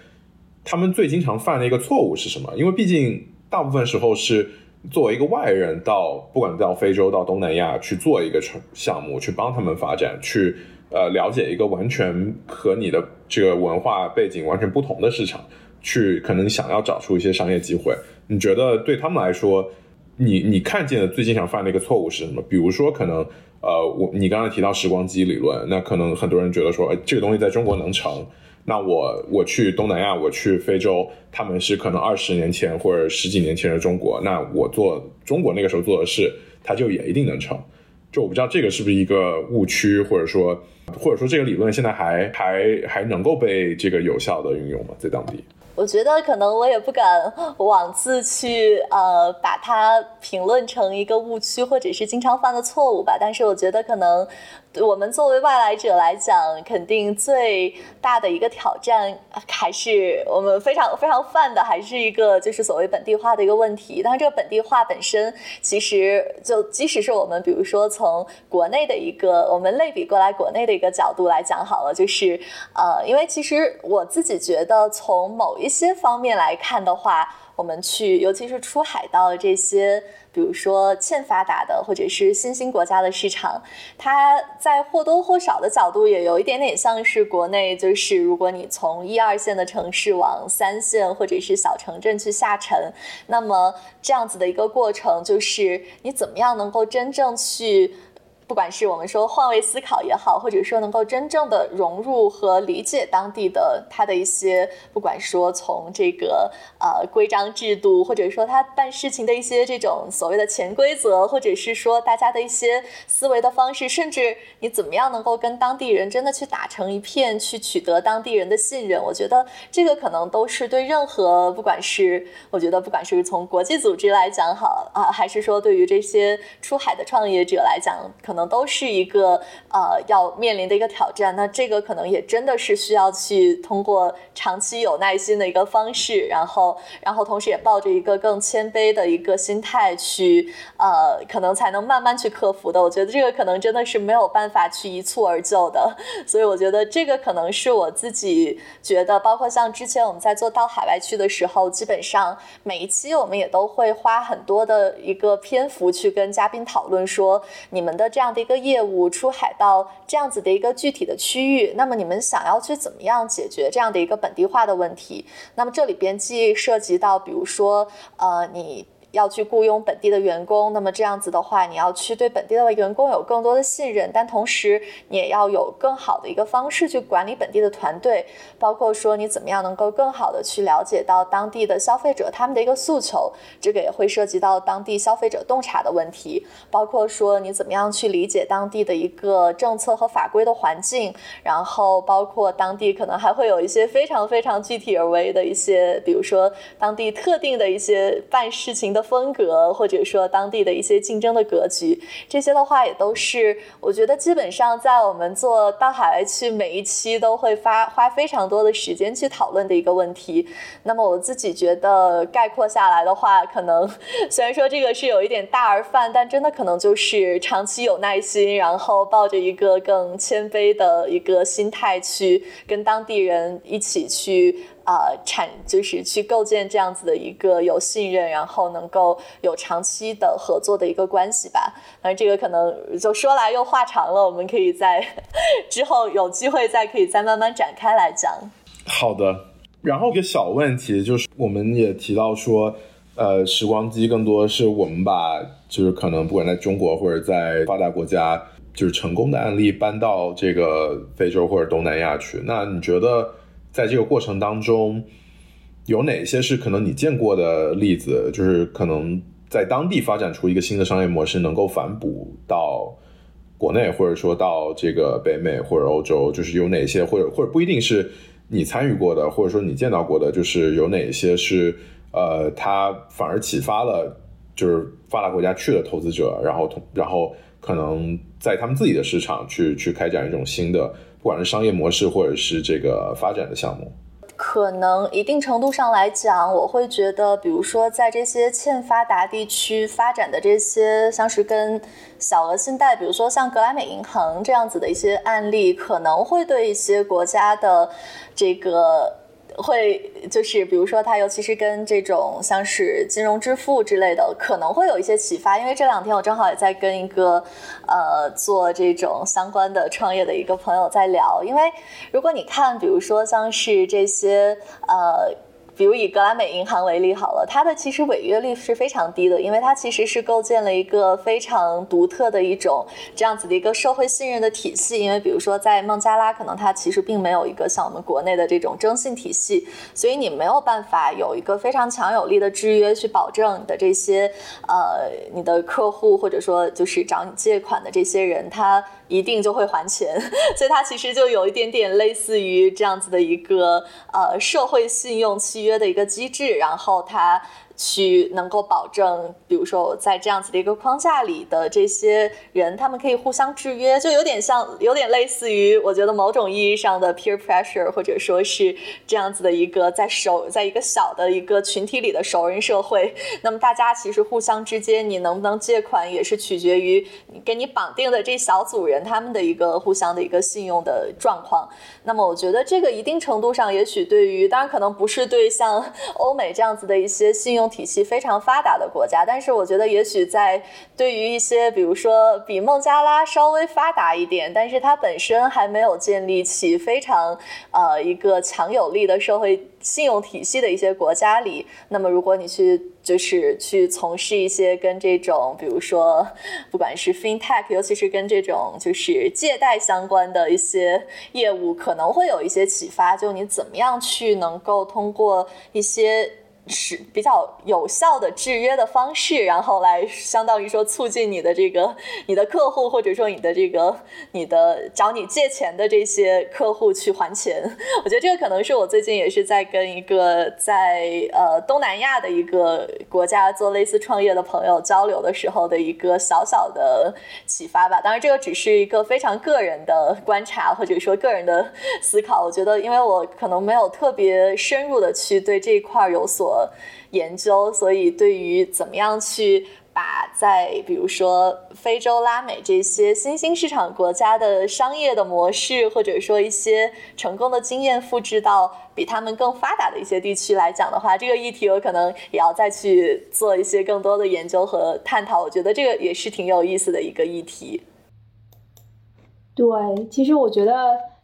他们最经常犯的一个错误是什么？因为毕竟大部分时候是作为一个外人到不管到非洲到东南亚去做一个项目，去帮他们发展，去呃了解一个完全和你的这个文化背景完全不同的市场，去可能想要找出一些商业机会。你觉得对他们来说？你你看见的最经常犯的一个错误是什么？比如说，可能呃，我你刚才提到时光机理论，那可能很多人觉得说，哎，这个东西在中国能成，那我我去东南亚，我去非洲，他们是可能二十年前或者十几年前的中国，那我做中国那个时候做的事，它就也一定能成。就我不知道这个是不是一个误区，或者说或者说这个理论现在还还还能够被这个有效的运用吗？在当地？我觉得可能我也不敢 [laughs] 妄自去呃把它评论成一个误区或者是经常犯的错误吧，但是我觉得可能。我们作为外来者来讲，肯定最大的一个挑战还是我们非常非常犯的，还是一个就是所谓本地化的一个问题。但是这个本地化本身，其实就即使是我们比如说从国内的一个我们类比过来国内的一个角度来讲好了，就是呃，因为其实我自己觉得从某一些方面来看的话，我们去尤其是出海到这些。比如说欠发达的或者是新兴国家的市场，它在或多或少的角度也有一点点像是国内，就是如果你从一二线的城市往三线或者是小城镇去下沉，那么这样子的一个过程，就是你怎么样能够真正去。不管是我们说换位思考也好，或者说能够真正的融入和理解当地的他的一些，不管说从这个呃规章制度，或者说他办事情的一些这种所谓的潜规则，或者是说大家的一些思维的方式，甚至你怎么样能够跟当地人真的去打成一片，去取得当地人的信任，我觉得这个可能都是对任何不管是我觉得不管是从国际组织来讲好啊，还是说对于这些出海的创业者来讲，可。可可能都是一个呃要面临的一个挑战，那这个可能也真的是需要去通过长期有耐心的一个方式，然后然后同时也抱着一个更谦卑的一个心态去呃，可能才能慢慢去克服的。我觉得这个可能真的是没有办法去一蹴而就的，[laughs] 所以我觉得这个可能是我自己觉得，包括像之前我们在做到海外去的时候，基本上每一期我们也都会花很多的一个篇幅去跟嘉宾讨论说你们的这样。这样的一个业务出海到这样子的一个具体的区域，那么你们想要去怎么样解决这样的一个本地化的问题？那么这里边既涉及到，比如说，呃，你。要去雇佣本地的员工，那么这样子的话，你要去对本地的员工有更多的信任，但同时你也要有更好的一个方式去管理本地的团队，包括说你怎么样能够更好的去了解到当地的消费者他们的一个诉求，这个也会涉及到当地消费者洞察的问题，包括说你怎么样去理解当地的一个政策和法规的环境，然后包括当地可能还会有一些非常非常具体而为的一些，比如说当地特定的一些办事情的。风格，或者说当地的一些竞争的格局，这些的话也都是我觉得基本上在我们做到海外去每一期都会发花非常多的时间去讨论的一个问题。那么我自己觉得概括下来的话，可能虽然说这个是有一点大而泛，但真的可能就是长期有耐心，然后抱着一个更谦卑的一个心态去跟当地人一起去。呃，产就是去构建这样子的一个有信任，然后能够有长期的合作的一个关系吧。那这个可能就说来又话长了，我们可以在之后有机会再可以再慢慢展开来讲。好的，然后一个小问题就是，我们也提到说，呃，时光机更多是我们把就是可能不管在中国或者在发达国家，就是成功的案例搬到这个非洲或者东南亚去。那你觉得？在这个过程当中，有哪些是可能你见过的例子？就是可能在当地发展出一个新的商业模式，能够反哺到国内，或者说到这个北美或者欧洲，就是有哪些，或者或者不一定是你参与过的，或者说你见到过的，就是有哪些是呃，它反而启发了就是发达国家去的投资者，然后同然后可能在他们自己的市场去去开展一种新的。不管是商业模式，或者是这个发展的项目，可能一定程度上来讲，我会觉得，比如说在这些欠发达地区发展的这些，像是跟小额信贷，比如说像格莱美银行这样子的一些案例，可能会对一些国家的这个。会就是比如说，他尤其是跟这种像是金融支付之类的，可能会有一些启发。因为这两天我正好也在跟一个呃做这种相关的创业的一个朋友在聊。因为如果你看，比如说像是这些呃。比如以格莱美银行为例好了，它的其实违约率是非常低的，因为它其实是构建了一个非常独特的一种这样子的一个社会信任的体系。因为比如说在孟加拉，可能它其实并没有一个像我们国内的这种征信体系，所以你没有办法有一个非常强有力的制约去保证你的这些呃你的客户或者说就是找你借款的这些人他。一定就会还钱，[laughs] 所以它其实就有一点点类似于这样子的一个呃社会信用契约的一个机制，然后它。去能够保证，比如说在这样子的一个框架里的这些人，他们可以互相制约，就有点像，有点类似于我觉得某种意义上的 peer pressure，或者说是这样子的一个在熟，在一个小的一个群体里的熟人社会。那么大家其实互相之间，你能不能借款，也是取决于你给你绑定的这小组人他们的一个互相的一个信用的状况。那么我觉得这个一定程度上，也许对于，当然可能不是对像欧美这样子的一些信用。体系非常发达的国家，但是我觉得也许在对于一些，比如说比孟加拉稍微发达一点，但是它本身还没有建立起非常呃一个强有力的社会信用体系的一些国家里，那么如果你去就是去从事一些跟这种，比如说不管是 FinTech，尤其是跟这种就是借贷相关的一些业务，可能会有一些启发，就你怎么样去能够通过一些。是比较有效的制约的方式，然后来相当于说促进你的这个你的客户，或者说你的这个你的找你借钱的这些客户去还钱。我觉得这个可能是我最近也是在跟一个在呃东南亚的一个国家做类似创业的朋友交流的时候的一个小小的启发吧。当然，这个只是一个非常个人的观察，或者说个人的思考。我觉得，因为我可能没有特别深入的去对这一块有所。研究，所以对于怎么样去把在比如说非洲、拉美这些新兴市场国家的商业的模式，或者说一些成功的经验复制到比他们更发达的一些地区来讲的话，这个议题我可能也要再去做一些更多的研究和探讨。我觉得这个也是挺有意思的一个议题。对，其实我觉得。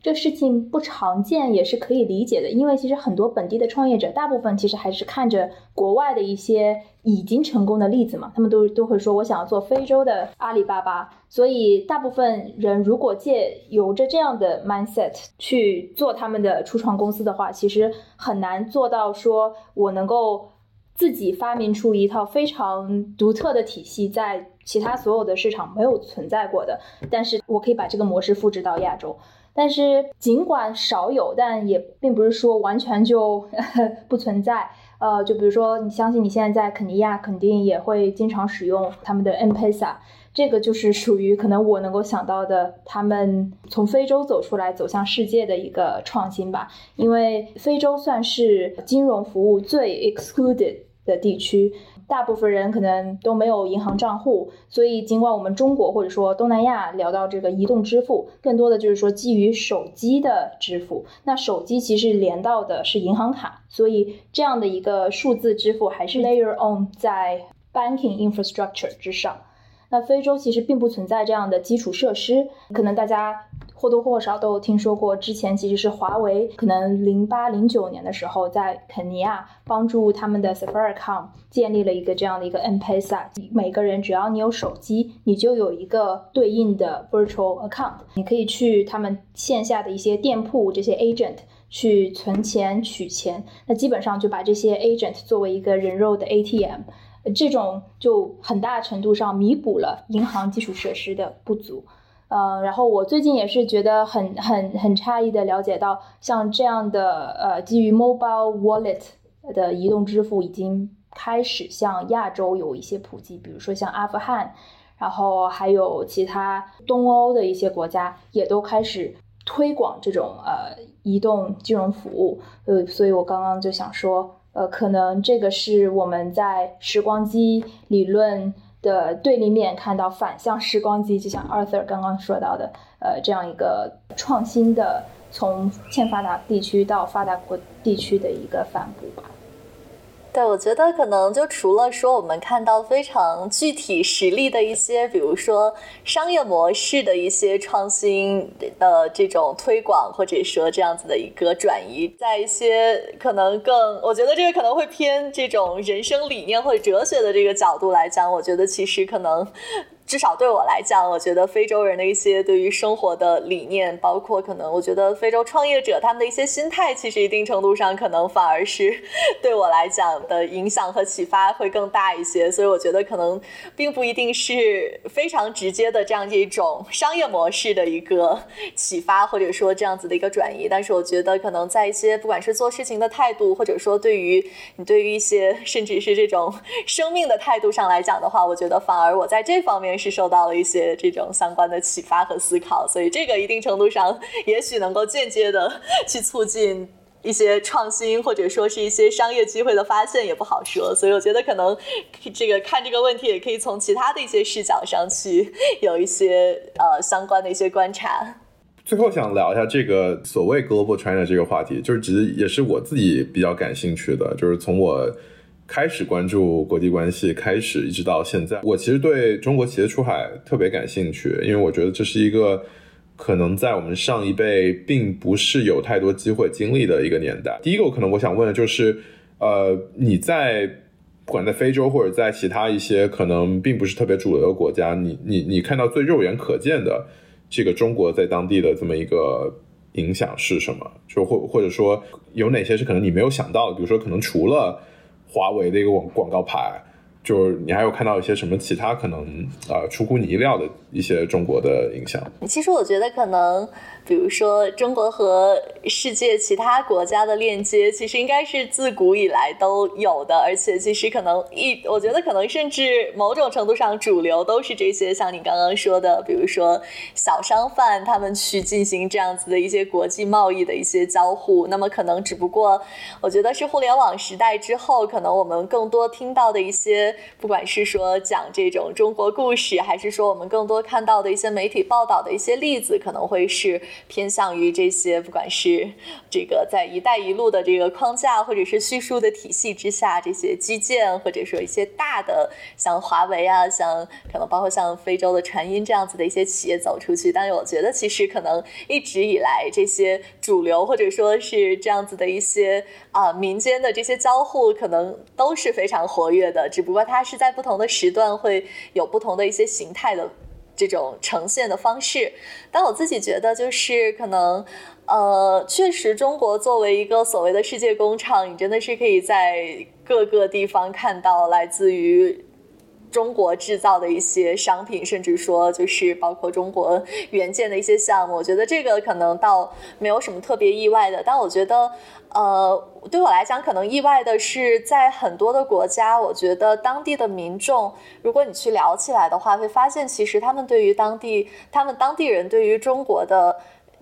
这事情不常见也是可以理解的，因为其实很多本地的创业者，大部分其实还是看着国外的一些已经成功的例子嘛，他们都都会说我想要做非洲的阿里巴巴，所以大部分人如果借有着这样的 mindset 去做他们的初创公司的话，其实很难做到说我能够自己发明出一套非常独特的体系，在其他所有的市场没有存在过的，但是我可以把这个模式复制到亚洲。但是尽管少有，但也并不是说完全就 [laughs] 不存在。呃，就比如说，你相信你现在在肯尼亚，肯定也会经常使用他们的 M-Pesa，这个就是属于可能我能够想到的，他们从非洲走出来走向世界的一个创新吧。因为非洲算是金融服务最 excluded 的地区。大部分人可能都没有银行账户，所以尽管我们中国或者说东南亚聊到这个移动支付，更多的就是说基于手机的支付。那手机其实连到的是银行卡，所以这样的一个数字支付还是 layer on 在 banking infrastructure 之上。那非洲其实并不存在这样的基础设施，可能大家。或多或少都有听说过，之前其实是华为，可能零八零九年的时候，在肯尼亚帮助他们的 Safaricom 建立了一个这样的一个 M-Pesa，每个人只要你有手机，你就有一个对应的 virtual account，你可以去他们线下的一些店铺，这些 agent 去存钱取钱，那基本上就把这些 agent 作为一个人肉的 ATM，这种就很大程度上弥补了银行基础设施的不足。呃，然后我最近也是觉得很很很诧异的了解到，像这样的呃基于 mobile wallet 的移动支付已经开始向亚洲有一些普及，比如说像阿富汗，然后还有其他东欧的一些国家也都开始。推广这种呃移动金融服务。呃，所以我刚刚就想说，呃，可能这个是我们在时光机理论的对立面看到反向时光机，就像 Arthur 刚刚说到的，呃，这样一个创新的从欠发达地区到发达国地区的一个反哺吧。对，我觉得可能就除了说我们看到非常具体实例的一些，比如说商业模式的一些创新的这种推广，或者说这样子的一个转移，在一些可能更，我觉得这个可能会偏这种人生理念或者哲学的这个角度来讲，我觉得其实可能。至少对我来讲，我觉得非洲人的一些对于生活的理念，包括可能我觉得非洲创业者他们的一些心态，其实一定程度上可能反而是 [laughs] 对我来讲的影响和启发会更大一些。所以我觉得可能并不一定是非常直接的这样一种商业模式的一个启发，或者说这样子的一个转移。但是我觉得可能在一些不管是做事情的态度，或者说对于你对于一些甚至是这种生命的态度上来讲的话，我觉得反而我在这方面。是受到了一些这种相关的启发和思考，所以这个一定程度上也许能够间接的 [laughs] 去促进一些创新，或者说是一些商业机会的发现，也不好说。所以我觉得可能这个看这个问题，也可以从其他的一些视角上去有一些呃相关的一些观察。最后想聊一下这个所谓 Global China 这个话题，就是其实也是我自己比较感兴趣的，就是从我。开始关注国际关系，开始一直到现在，我其实对中国企业出海特别感兴趣，因为我觉得这是一个可能在我们上一辈并不是有太多机会经历的一个年代。第一个，可能我想问的就是，呃，你在不管在非洲或者在其他一些可能并不是特别主流的国家，你你你看到最肉眼可见的这个中国在当地的这么一个影响是什么？就或或者说有哪些是可能你没有想到的？比如说，可能除了华为的一个广广告牌，就是你还有看到一些什么其他可能啊出乎你意料的一些中国的影响？其实我觉得可能。比如说，中国和世界其他国家的链接，其实应该是自古以来都有的，而且其实可能一，我觉得可能甚至某种程度上，主流都是这些，像你刚刚说的，比如说小商贩他们去进行这样子的一些国际贸易的一些交互。那么可能只不过，我觉得是互联网时代之后，可能我们更多听到的一些，不管是说讲这种中国故事，还是说我们更多看到的一些媒体报道的一些例子，可能会是。偏向于这些，不管是这个在“一带一路”的这个框架，或者是叙述的体系之下，这些基建，或者说一些大的，像华为啊，像可能包括像非洲的传音这样子的一些企业走出去。但是我觉得，其实可能一直以来这些主流，或者说是这样子的一些啊民间的这些交互，可能都是非常活跃的。只不过它是在不同的时段会有不同的一些形态的。这种呈现的方式，但我自己觉得就是可能，呃，确实中国作为一个所谓的世界工厂，你真的是可以在各个地方看到来自于中国制造的一些商品，甚至说就是包括中国原件的一些项目。我觉得这个可能倒没有什么特别意外的，但我觉得。呃，对我来讲，可能意外的是，在很多的国家，我觉得当地的民众，如果你去聊起来的话，会发现其实他们对于当地，他们当地人对于中国的。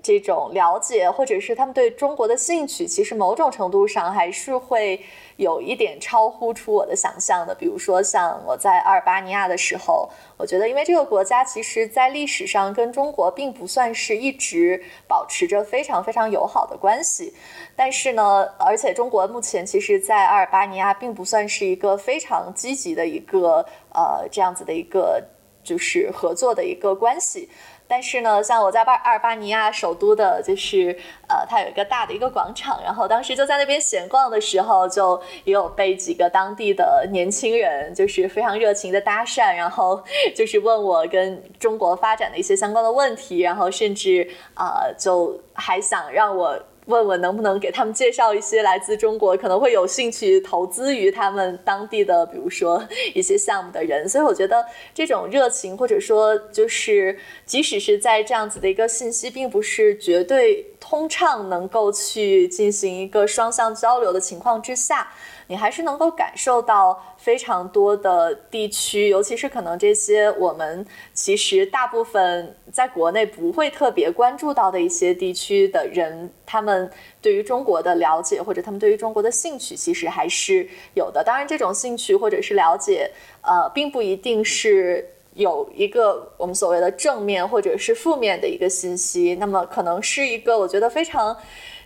这种了解，或者是他们对中国的兴趣，其实某种程度上还是会有一点超乎出我的想象的。比如说，像我在阿尔巴尼亚的时候，我觉得，因为这个国家其实在历史上跟中国并不算是一直保持着非常非常友好的关系，但是呢，而且中国目前其实，在阿尔巴尼亚并不算是一个非常积极的一个呃这样子的一个就是合作的一个关系。但是呢，像我在巴阿尔巴尼亚首都的，就是呃，它有一个大的一个广场，然后当时就在那边闲逛的时候，就也有被几个当地的年轻人，就是非常热情的搭讪，然后 [laughs] 就是问我跟中国发展的一些相关的问题，然后甚至啊，就还想让我。问问能不能给他们介绍一些来自中国可能会有兴趣投资于他们当地的，比如说一些项目的人。所以我觉得这种热情，或者说就是即使是在这样子的一个信息，并不是绝对通畅，能够去进行一个双向交流的情况之下。你还是能够感受到非常多的地区，尤其是可能这些我们其实大部分在国内不会特别关注到的一些地区的人，他们对于中国的了解或者他们对于中国的兴趣，其实还是有的。当然，这种兴趣或者是了解，呃，并不一定是有一个我们所谓的正面或者是负面的一个信息，那么可能是一个我觉得非常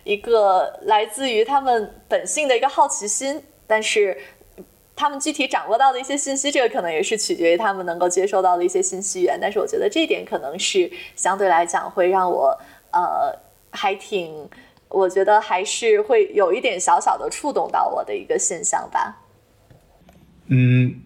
一个来自于他们本性的一个好奇心。但是，他们具体掌握到的一些信息，这个可能也是取决于他们能够接收到的一些信息源。但是，我觉得这一点可能是相对来讲会让我，呃，还挺，我觉得还是会有一点小小的触动到我的一个现象吧。嗯，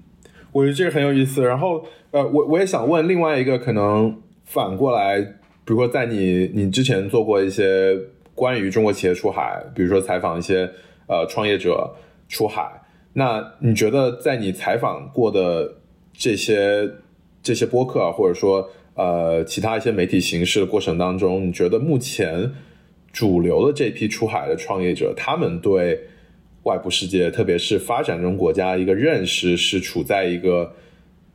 我觉得这个很有意思。然后，呃，我我也想问另外一个，可能反过来，比如说在你你之前做过一些关于中国企业出海，比如说采访一些呃创业者。出海，那你觉得在你采访过的这些这些播客啊，或者说呃其他一些媒体形式的过程当中，你觉得目前主流的这批出海的创业者，他们对外部世界，特别是发展中国家一个认识是处在一个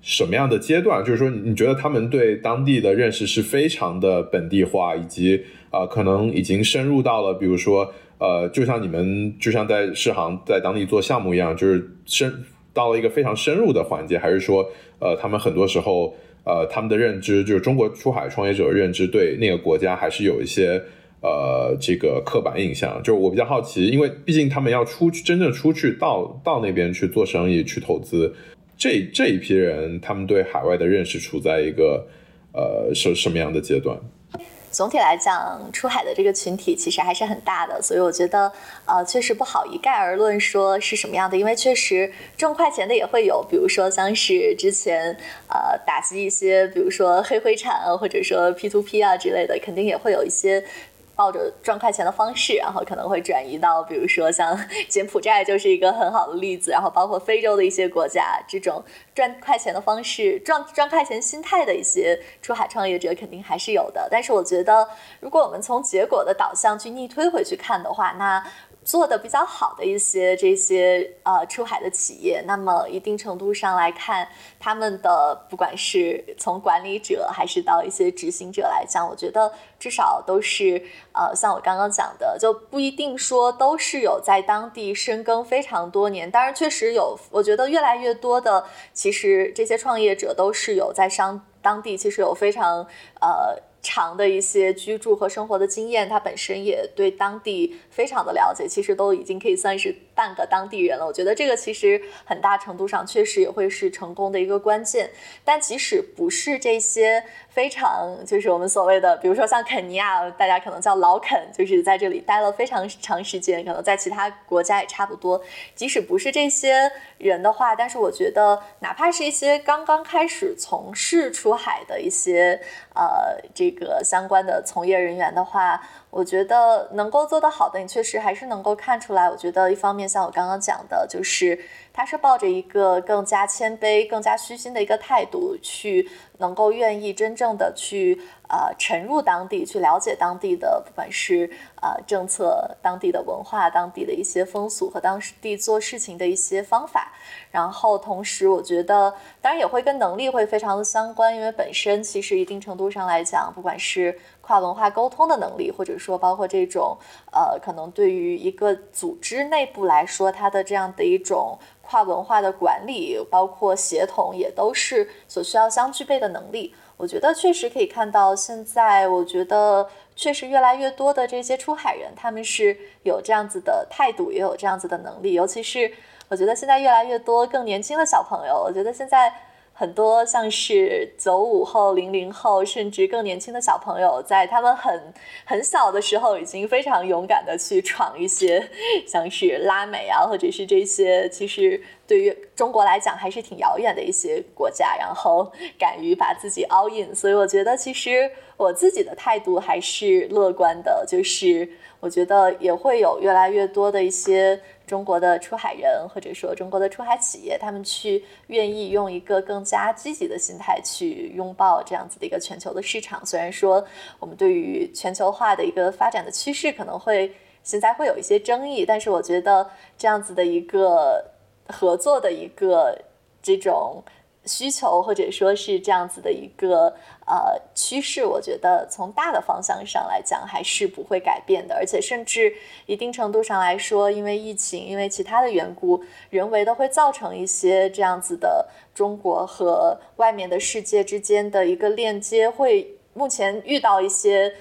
什么样的阶段？就是说，你觉得他们对当地的认识是非常的本地化，以及啊可能已经深入到了，比如说。呃，就像你们，就像在世行在当地做项目一样，就是深到了一个非常深入的环节，还是说，呃，他们很多时候，呃，他们的认知就是中国出海创业者的认知，对那个国家还是有一些呃这个刻板印象。就是我比较好奇，因为毕竟他们要出去真正出去到到那边去做生意、去投资，这这一批人，他们对海外的认识处在一个呃什什么样的阶段？总体来讲，出海的这个群体其实还是很大的，所以我觉得，呃，确实不好一概而论说是什么样的，因为确实挣快钱的也会有，比如说像是之前呃打击一些，比如说黑灰产啊，或者说 P to P 啊之类的，肯定也会有一些。抱着赚快钱的方式，然后可能会转移到，比如说像 [laughs] 柬埔寨就是一个很好的例子，然后包括非洲的一些国家，这种赚快钱的方式、赚赚快钱心态的一些出海创业者肯定还是有的。但是我觉得，如果我们从结果的导向去逆推回去看的话，那。做的比较好的一些这些呃出海的企业，那么一定程度上来看，他们的不管是从管理者还是到一些执行者来讲，我觉得至少都是呃像我刚刚讲的，就不一定说都是有在当地深耕非常多年。当然，确实有，我觉得越来越多的其实这些创业者都是有在商当地，其实有非常呃。长的一些居住和生活的经验，他本身也对当地非常的了解，其实都已经可以算是半个当地人了。我觉得这个其实很大程度上确实也会是成功的一个关键。但即使不是这些非常就是我们所谓的，比如说像肯尼亚，大家可能叫老肯，就是在这里待了非常长时间，可能在其他国家也差不多。即使不是这些人的话，但是我觉得哪怕是一些刚刚开始从事出海的一些呃这。个相关的从业人员的话，我觉得能够做得好的，你确实还是能够看出来。我觉得一方面像我刚刚讲的，就是他是抱着一个更加谦卑、更加虚心的一个态度，去能够愿意真正的去呃沉入当地，去了解当地的不管是呃政策、当地的文化、当地的一些风俗和当地做事情的一些方法。然后同时，我觉得当然也会跟能力会非常的相关，因为本身其实一定程度上来讲，不管是跨文化沟通的能力，或者说包括这种呃，可能对于一个组织内部来说，它的这样的一种跨文化的管理，包括协同，也都是所需要相具备的的能力。我觉得确实可以看到，现在我觉得确实越来越多的这些出海人，他们是有这样子的态度，也有这样子的能力，尤其是。我觉得现在越来越多更年轻的小朋友，我觉得现在很多像是九五后、零零后，甚至更年轻的小朋友，在他们很很小的时候，已经非常勇敢的去闯一些，像是拉美啊，或者是这些，其实对于中国来讲还是挺遥远的一些国家，然后敢于把自己 all in。所以我觉得，其实我自己的态度还是乐观的，就是我觉得也会有越来越多的一些。中国的出海人，或者说中国的出海企业，他们去愿意用一个更加积极的心态去拥抱这样子的一个全球的市场。虽然说我们对于全球化的一个发展的趋势可能会现在会有一些争议，但是我觉得这样子的一个合作的一个这种。需求或者说是这样子的一个呃趋势，我觉得从大的方向上来讲还是不会改变的，而且甚至一定程度上来说，因为疫情，因为其他的缘故，人为的会造成一些这样子的中国和外面的世界之间的一个链接，会目前遇到一些。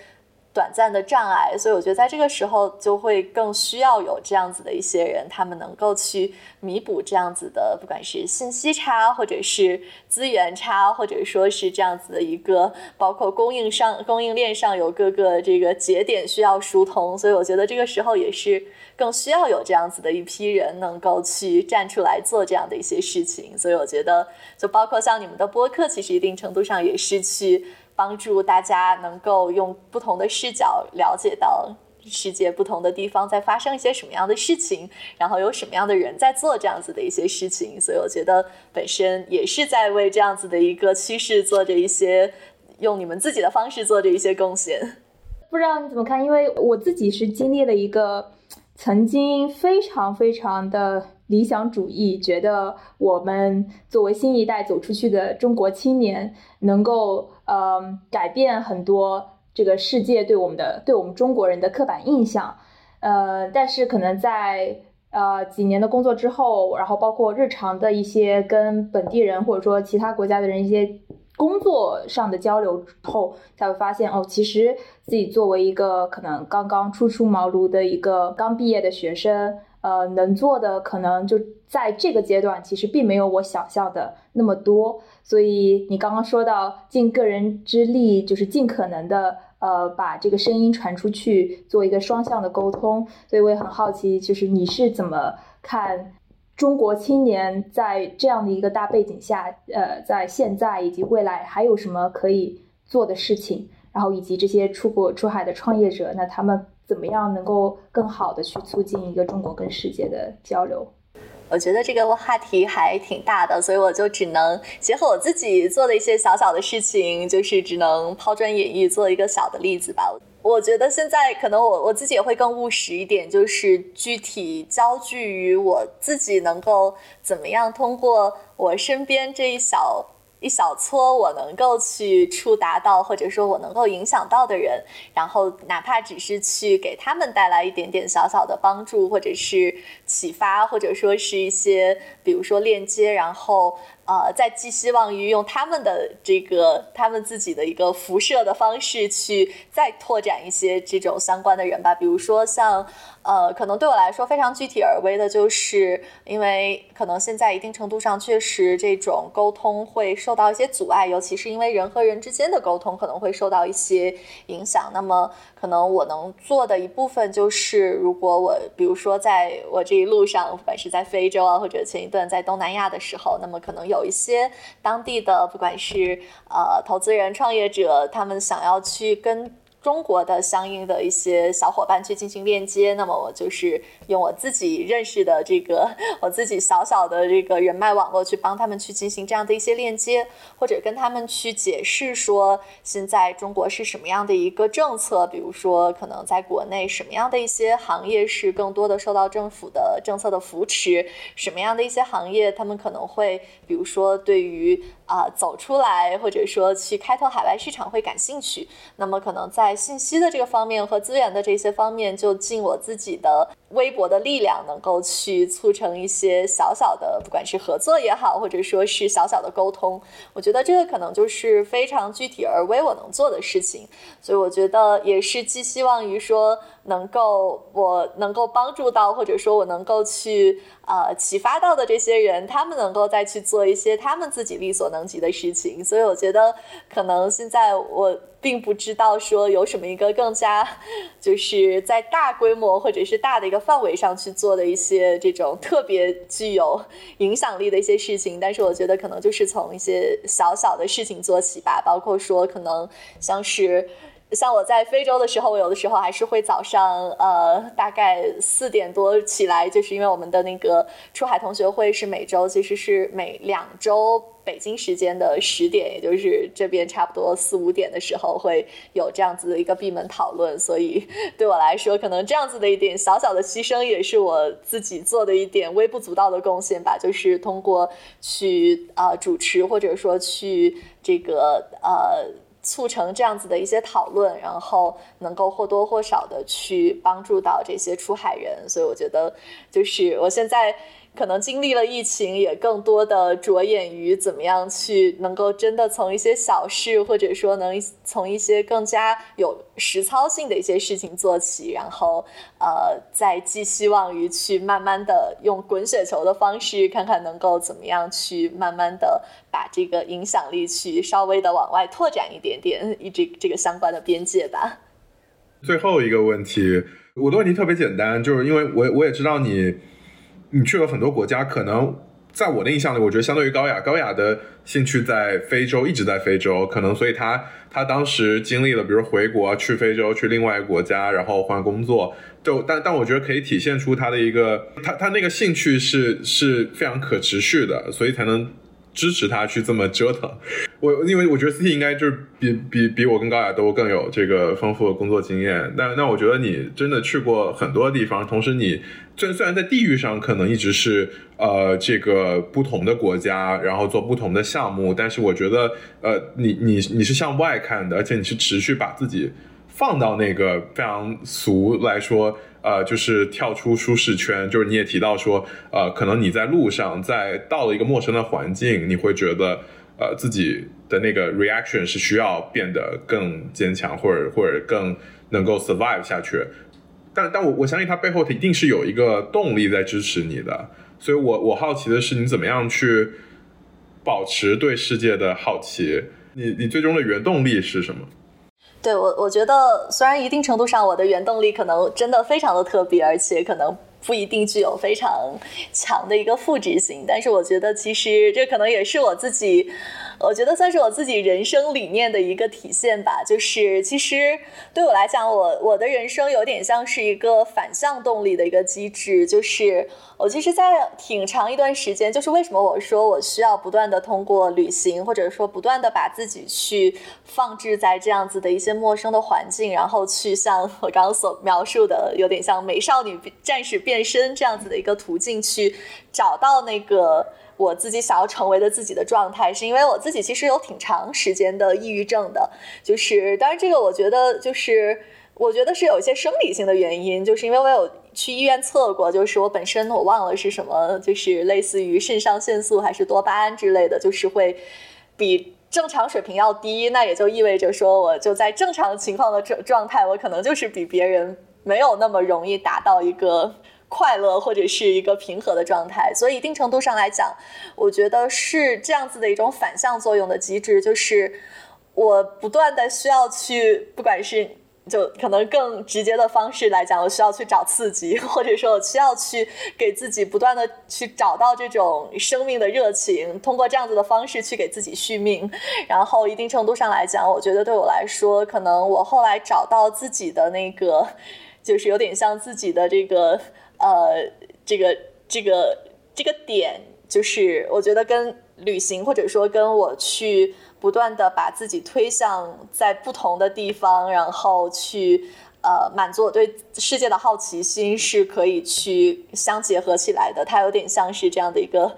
短暂的障碍，所以我觉得在这个时候就会更需要有这样子的一些人，他们能够去弥补这样子的，不管是信息差，或者是资源差，或者说是这样子的一个，包括供应上供应链上有各个这个节点需要疏通，所以我觉得这个时候也是更需要有这样子的一批人能够去站出来做这样的一些事情。所以我觉得，就包括像你们的播客，其实一定程度上也是去。帮助大家能够用不同的视角了解到世界不同的地方在发生一些什么样的事情，然后有什么样的人在做这样子的一些事情，所以我觉得本身也是在为这样子的一个趋势做着一些用你们自己的方式做着一些贡献。不知道你怎么看？因为我自己是经历了一个曾经非常非常的。理想主义觉得，我们作为新一代走出去的中国青年，能够呃改变很多这个世界对我们的对我们中国人的刻板印象，呃，但是可能在呃几年的工作之后，然后包括日常的一些跟本地人或者说其他国家的人一些工作上的交流后，才会发现哦，其实自己作为一个可能刚刚初出茅庐的一个刚毕业的学生。呃，能做的可能就在这个阶段，其实并没有我想象的那么多。所以你刚刚说到尽个人之力，就是尽可能的呃把这个声音传出去，做一个双向的沟通。所以我也很好奇，就是你是怎么看中国青年在这样的一个大背景下，呃，在现在以及未来还有什么可以做的事情？然后以及这些出国出海的创业者，那他们。怎么样能够更好的去促进一个中国跟世界的交流？我觉得这个话题还挺大的，所以我就只能结合我自己做的一些小小的事情，就是只能抛砖引玉，做一个小的例子吧。我觉得现在可能我我自己也会更务实一点，就是具体焦聚于我自己能够怎么样通过我身边这一小。一小撮我能够去触达到，或者说我能够影响到的人，然后哪怕只是去给他们带来一点点小小的帮助，或者是启发，或者说是一些，比如说链接，然后。呃，在寄希望于用他们的这个他们自己的一个辐射的方式去再拓展一些这种相关的人吧，比如说像呃，可能对我来说非常具体而微的，就是因为可能现在一定程度上确实这种沟通会受到一些阻碍，尤其是因为人和人之间的沟通可能会受到一些影响。那么可能我能做的一部分就是，如果我比如说在我这一路上，不管是在非洲啊，或者前一段在东南亚的时候，那么可能有一些当地的，不管是呃投资人、创业者，他们想要去跟。中国的相应的一些小伙伴去进行链接，那么我就是用我自己认识的这个我自己小小的这个人脉网络去帮他们去进行这样的一些链接，或者跟他们去解释说现在中国是什么样的一个政策，比如说可能在国内什么样的一些行业是更多的受到政府的政策的扶持，什么样的一些行业他们可能会比如说对于。啊，走出来或者说去开拓海外市场会感兴趣，那么可能在信息的这个方面和资源的这些方面，就尽我自己的微薄的力量，能够去促成一些小小的，不管是合作也好，或者说是小小的沟通。我觉得这个可能就是非常具体而微我能做的事情，所以我觉得也是寄希望于说。能够我能够帮助到，或者说我能够去呃启发到的这些人，他们能够再去做一些他们自己力所能及的事情。所以我觉得，可能现在我并不知道说有什么一个更加就是在大规模或者是大的一个范围上去做的一些这种特别具有影响力的一些事情。但是我觉得可能就是从一些小小的事情做起吧，包括说可能像是。像我在非洲的时候，我有的时候还是会早上，呃，大概四点多起来，就是因为我们的那个出海同学会是每周，其实是每两周北京时间的十点，也就是这边差不多四五点的时候会有这样子的一个闭门讨论。所以对我来说，可能这样子的一点小小的牺牲，也是我自己做的一点微不足道的贡献吧，就是通过去啊主持，或者说去这个呃。促成这样子的一些讨论，然后能够或多或少的去帮助到这些出海人，所以我觉得就是我现在。可能经历了疫情，也更多的着眼于怎么样去能够真的从一些小事，或者说能从一些更加有实操性的一些事情做起，然后呃，再寄希望于去慢慢的用滚雪球的方式，看看能够怎么样去慢慢的把这个影响力去稍微的往外拓展一点点，一直这个相关的边界吧。最后一个问题，我的问题特别简单，就是因为我我也知道你。你去了很多国家，可能在我的印象里，我觉得相对于高雅，高雅的兴趣在非洲，一直在非洲，可能所以他他当时经历了，比如回国去非洲，去另外一个国家，然后换工作，就但但我觉得可以体现出他的一个，他他那个兴趣是是非常可持续的，所以才能。支持他去这么折腾，我因为我觉得 C T 应该就是比比比我跟高雅都更有这个丰富的工作经验。那那我觉得你真的去过很多地方，同时你虽然虽然在地域上可能一直是呃这个不同的国家，然后做不同的项目，但是我觉得呃你你你是向外看的，而且你是持续把自己放到那个非常俗来说。呃，就是跳出舒适圈，就是你也提到说，呃，可能你在路上，在到了一个陌生的环境，你会觉得，呃，自己的那个 reaction 是需要变得更坚强，或者或者更能够 survive 下去。但但我我相信它背后一定是有一个动力在支持你的，所以我我好奇的是，你怎么样去保持对世界的好奇？你你最终的原动力是什么？对我，我觉得虽然一定程度上我的原动力可能真的非常的特别，而且可能不一定具有非常强的一个复制性，但是我觉得其实这可能也是我自己。我觉得算是我自己人生理念的一个体现吧，就是其实对我来讲，我我的人生有点像是一个反向动力的一个机制，就是我其实，在挺长一段时间，就是为什么我说我需要不断的通过旅行，或者说不断的把自己去放置在这样子的一些陌生的环境，然后去像我刚刚所描述的，有点像美少女战士变身这样子的一个途径，去找到那个。我自己想要成为的自己的状态，是因为我自己其实有挺长时间的抑郁症的，就是当然这个我觉得就是我觉得是有一些生理性的原因，就是因为我有去医院测过，就是我本身我忘了是什么，就是类似于肾上腺素还是多巴胺之类的，就是会比正常水平要低，那也就意味着说我就在正常情况的状状态，我可能就是比别人没有那么容易达到一个。快乐或者是一个平和的状态，所以一定程度上来讲，我觉得是这样子的一种反向作用的机制，就是我不断的需要去，不管是就可能更直接的方式来讲，我需要去找刺激，[laughs] 或者说我需要去给自己不断的去找到这种生命的热情，通过这样子的方式去给自己续命。然后一定程度上来讲，我觉得对我来说，可能我后来找到自己的那个，[laughs] 就是有点像自己的这个。呃，这个这个这个点，就是我觉得跟旅行，或者说跟我去不断的把自己推向在不同的地方，然后去呃满足我对世界的好奇心，是可以去相结合起来的。它有点像是这样的一个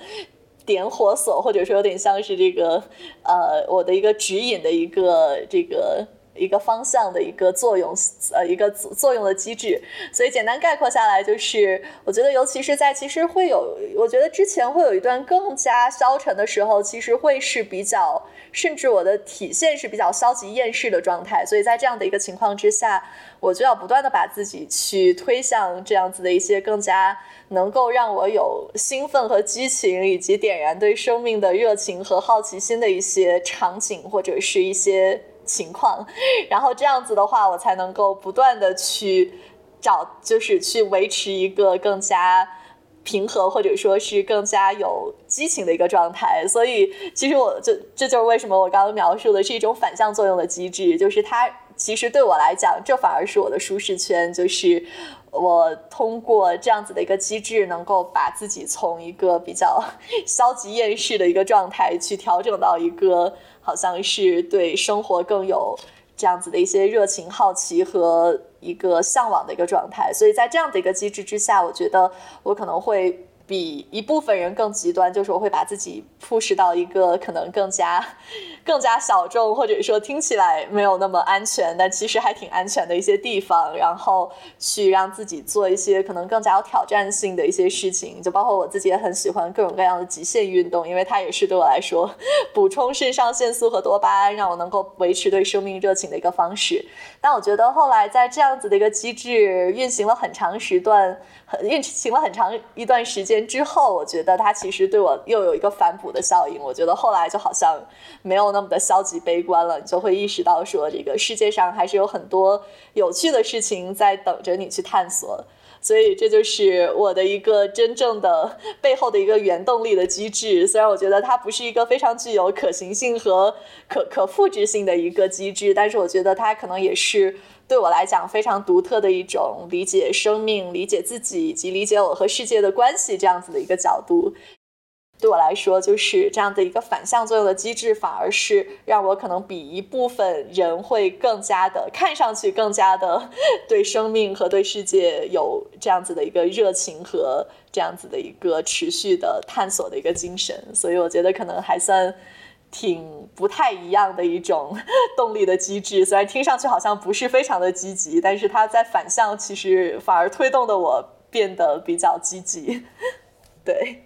点火索，或者说有点像是这个呃我的一个指引的一个这个一个方向的一个作用，呃，一个作用的机制。所以简单概括下来，就是我觉得，尤其是在其实会有，我觉得之前会有一段更加消沉的时候，其实会是比较，甚至我的体现是比较消极厌世的状态。所以在这样的一个情况之下，我就要不断的把自己去推向这样子的一些更加能够让我有兴奋和激情，以及点燃对生命的热情和好奇心的一些场景，或者是一些。情况，[laughs] 然后这样子的话，我才能够不断的去找，就是去维持一个更加平和，或者说是更加有激情的一个状态。所以，其实我就这就是为什么我刚刚描述的是一种反向作用的机制，就是它其实对我来讲，这反而是我的舒适圈，就是我通过这样子的一个机制，能够把自己从一个比较消极厌世的一个状态，去调整到一个。好像是对生活更有这样子的一些热情、好奇和一个向往的一个状态，所以在这样的一个机制之下，我觉得我可能会。比一部分人更极端，就是我会把自己 push 到一个可能更加、更加小众，或者说听起来没有那么安全，但其实还挺安全的一些地方，然后去让自己做一些可能更加有挑战性的一些事情。就包括我自己也很喜欢各种各样的极限运动，因为它也是对我来说补充肾上腺素和多巴胺，让我能够维持对生命热情的一个方式。但我觉得后来在这样子的一个机制运行了很长时段。运行了很长一段时间之后，我觉得它其实对我又有一个反哺的效应。我觉得后来就好像没有那么的消极悲观了，你就会意识到说，这个世界上还是有很多有趣的事情在等着你去探索。所以这就是我的一个真正的背后的一个原动力的机制。虽然我觉得它不是一个非常具有可行性和可可复制性的一个机制，但是我觉得它可能也是。对我来讲，非常独特的一种理解生命、理解自己以及理解我和世界的关系这样子的一个角度，对我来说，就是这样的一个反向作用的机制，反而是让我可能比一部分人会更加的看上去更加的 [laughs] 对生命和对世界有这样子的一个热情和这样子的一个持续的探索的一个精神，所以我觉得可能还算。挺不太一样的一种 [laughs] 动力的机制，虽然听上去好像不是非常的积极，但是它在反向其实反而推动的我变得比较积极。[laughs] 对，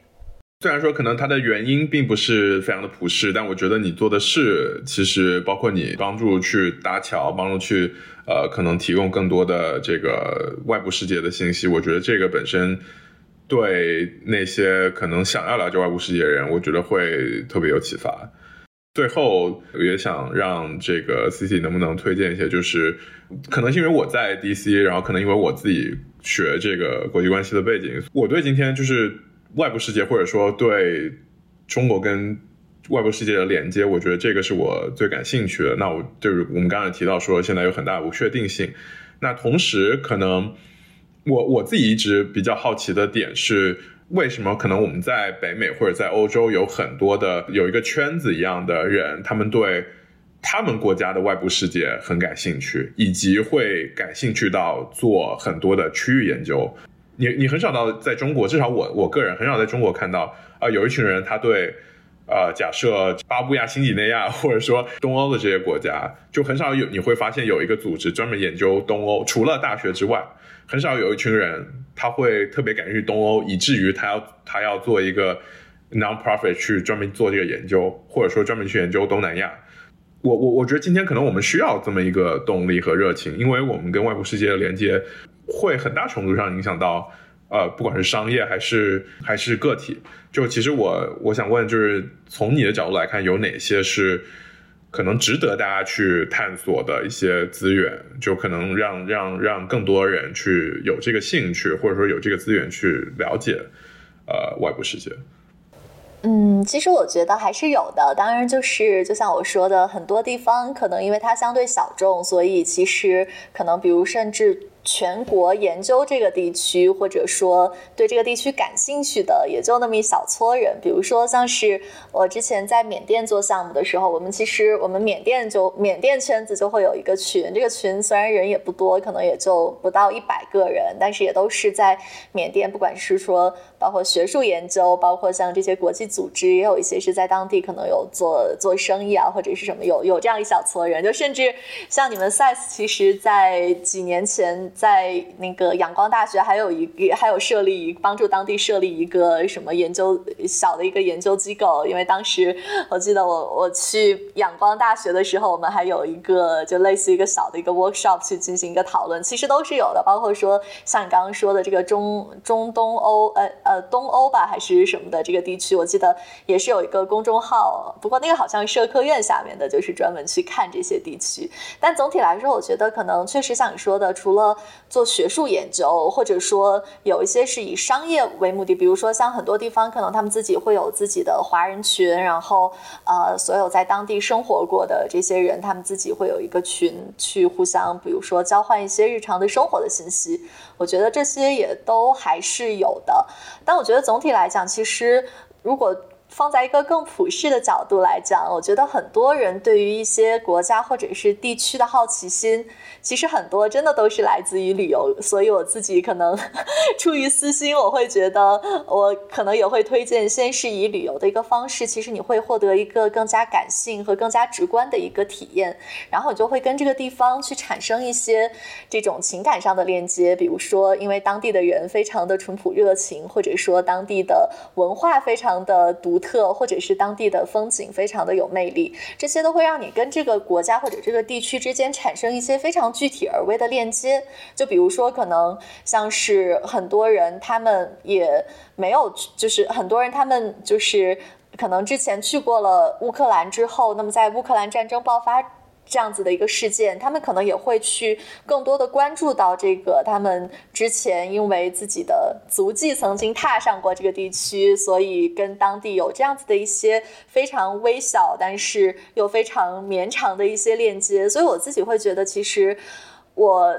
虽然说可能它的原因并不是非常的普世，但我觉得你做的事其实包括你帮助去搭桥，帮助去呃可能提供更多的这个外部世界的信息，我觉得这个本身对那些可能想要了解外部世界的人，我觉得会特别有启发。最后也想让这个 C C 能不能推荐一些，就是可能是因为我在 D C，然后可能因为我自己学这个国际关系的背景，我对今天就是外部世界或者说对中国跟外部世界的连接，我觉得这个是我最感兴趣的。那我就是我们刚才提到说现在有很大的不确定性，那同时可能我我自己一直比较好奇的点是。为什么可能我们在北美或者在欧洲有很多的有一个圈子一样的人，他们对他们国家的外部世界很感兴趣，以及会感兴趣到做很多的区域研究。你你很少到在中国，至少我我个人很少在中国看到啊，有一群人他对呃假设巴布亚新几内亚或者说东欧的这些国家，就很少有你会发现有一个组织专门研究东欧，除了大学之外。很少有一群人他会特别感兴趣东欧，以至于他要他要做一个 non-profit 去专门做这个研究，或者说专门去研究东南亚。我我我觉得今天可能我们需要这么一个动力和热情，因为我们跟外部世界的连接会很大程度上影响到呃，不管是商业还是还是个体。就其实我我想问，就是从你的角度来看，有哪些是？可能值得大家去探索的一些资源，就可能让让让更多人去有这个兴趣，或者说有这个资源去了解，呃，外部世界。嗯，其实我觉得还是有的。当然，就是就像我说的，很多地方可能因为它相对小众，所以其实可能比如甚至。全国研究这个地区，或者说对这个地区感兴趣的，也就那么一小撮人。比如说，像是我之前在缅甸做项目的时候，我们其实我们缅甸就缅甸圈子就会有一个群，这个群虽然人也不多，可能也就不到一百个人，但是也都是在缅甸，不管是说包括学术研究，包括像这些国际组织，也有一些是在当地可能有做做生意啊，或者是什么有有这样一小撮人，就甚至像你们 size，其实在几年前。在那个仰光大学，还有一个还有设立帮助当地设立一个什么研究小的一个研究机构，因为当时我记得我我去仰光大学的时候，我们还有一个就类似一个小的一个 workshop 去进行一个讨论，其实都是有的，包括说像你刚刚说的这个中中东欧呃呃东欧吧还是什么的这个地区，我记得也是有一个公众号，不过那个好像社科院下面的就是专门去看这些地区，但总体来说，我觉得可能确实像你说的，除了做学术研究，或者说有一些是以商业为目的，比如说像很多地方，可能他们自己会有自己的华人群，然后呃，所有在当地生活过的这些人，他们自己会有一个群去互相，比如说交换一些日常的生活的信息。我觉得这些也都还是有的。但我觉得总体来讲，其实如果放在一个更普世的角度来讲，我觉得很多人对于一些国家或者是地区的好奇心，其实很多真的都是来自于旅游。所以我自己可能 [laughs] 出于私心，我会觉得我可能也会推荐先是以旅游的一个方式，其实你会获得一个更加感性和更加直观的一个体验，然后你就会跟这个地方去产生一些这种情感上的链接。比如说，因为当地的人非常的淳朴热情，或者说当地的文化非常的独。特或者是当地的风景非常的有魅力，这些都会让你跟这个国家或者这个地区之间产生一些非常具体而微的链接。就比如说，可能像是很多人他们也没有，就是很多人他们就是可能之前去过了乌克兰之后，那么在乌克兰战争爆发。这样子的一个事件，他们可能也会去更多的关注到这个他们之前因为自己的足迹曾经踏上过这个地区，所以跟当地有这样子的一些非常微小但是又非常绵长的一些链接。所以我自己会觉得，其实我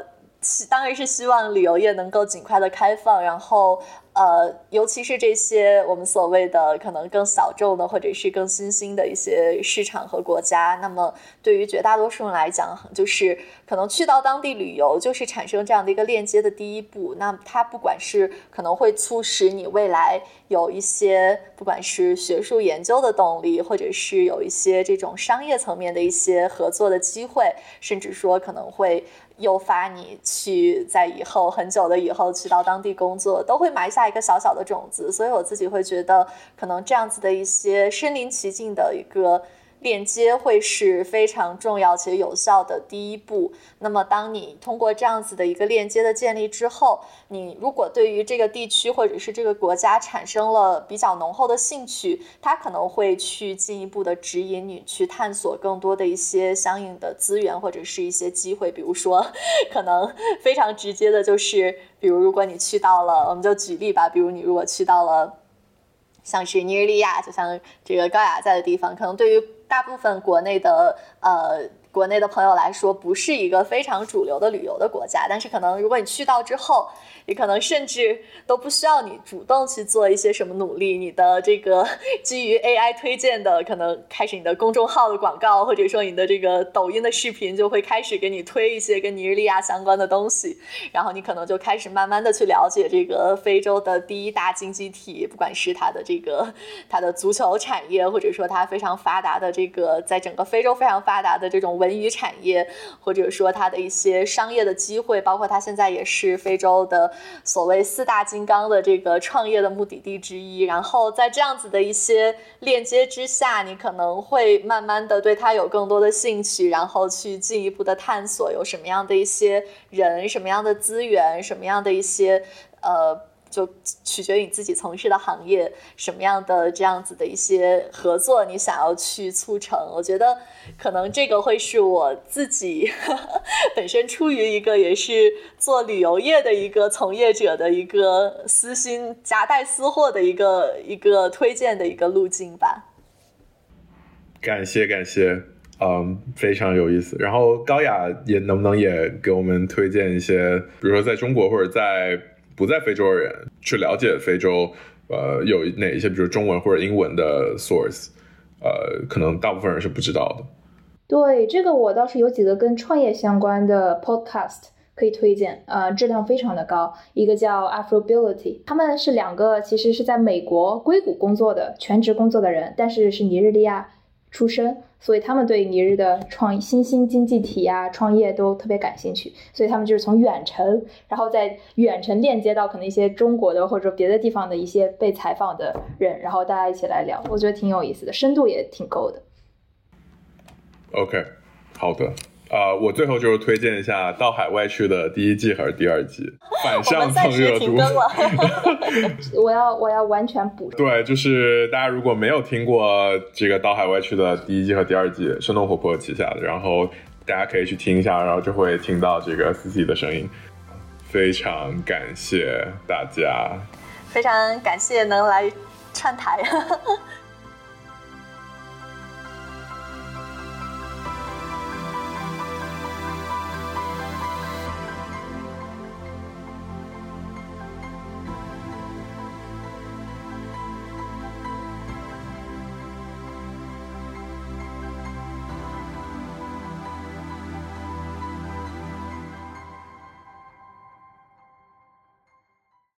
当然是希望旅游业能够尽快的开放，然后。呃，尤其是这些我们所谓的可能更小众的，或者是更新兴的一些市场和国家，那么对于绝大多数人来讲，就是可能去到当地旅游，就是产生这样的一个链接的第一步。那它不管是可能会促使你未来有一些，不管是学术研究的动力，或者是有一些这种商业层面的一些合作的机会，甚至说可能会。诱发你去在以后很久的以后去到当地工作，都会埋下一个小小的种子，所以我自己会觉得，可能这样子的一些身临其境的一个。链接会是非常重要且有效的第一步。那么，当你通过这样子的一个链接的建立之后，你如果对于这个地区或者是这个国家产生了比较浓厚的兴趣，它可能会去进一步的指引你去探索更多的一些相应的资源或者是一些机会。比如说，可能非常直接的就是，比如如果你去到了，我们就举例吧，比如你如果去到了像是尼日利亚，就像这个高雅在的地方，可能对于大部分国内的呃国内的朋友来说，不是一个非常主流的旅游的国家，但是可能如果你去到之后。你可能甚至都不需要你主动去做一些什么努力，你的这个 [laughs] 基于 AI 推荐的，可能开始你的公众号的广告，或者说你的这个抖音的视频，就会开始给你推一些跟尼日利亚相关的东西，然后你可能就开始慢慢的去了解这个非洲的第一大经济体，不管是它的这个它的足球产业，或者说它非常发达的这个在整个非洲非常发达的这种文娱产业，或者说它的一些商业的机会，包括它现在也是非洲的。所谓四大金刚的这个创业的目的地之一，然后在这样子的一些链接之下，你可能会慢慢的对他有更多的兴趣，然后去进一步的探索有什么样的一些人、什么样的资源、什么样的一些呃。就取决于你自己从事的行业，什么样的这样子的一些合作，你想要去促成。我觉得可能这个会是我自己 [laughs] 本身出于一个也是做旅游业的一个从业者的一个私心夹带私货的一个一个推荐的一个路径吧。感谢感谢。嗯，非常有意思。然后高雅也能不能也给我们推荐一些，比如说在中国或者在不在非洲的人去了解非洲，呃，有哪一些，比如中文或者英文的 source，呃，可能大部分人是不知道的。对，这个我倒是有几个跟创业相关的 podcast 可以推荐，呃，质量非常的高。一个叫 Afrobility，他们是两个其实是在美国硅谷工作的全职工作的人，但是是尼日利亚。出身，所以他们对尼日的创新兴经济体啊、创业都特别感兴趣，所以他们就是从远程，然后在远程链接到可能一些中国的或者别的地方的一些被采访的人，然后大家一起来聊，我觉得挺有意思的，深度也挺够的。OK，好的。呃，我最后就是推荐一下《到海外去》的第一季还是第二季，反向蹭热度。[laughs] 我要我要完全补。对，就是大家如果没有听过这个《到海外去》的第一季和第二季，生动活泼旗下的，然后大家可以去听一下，然后就会听到这个 C C 的声音。非常感谢大家，非常感谢能来串台。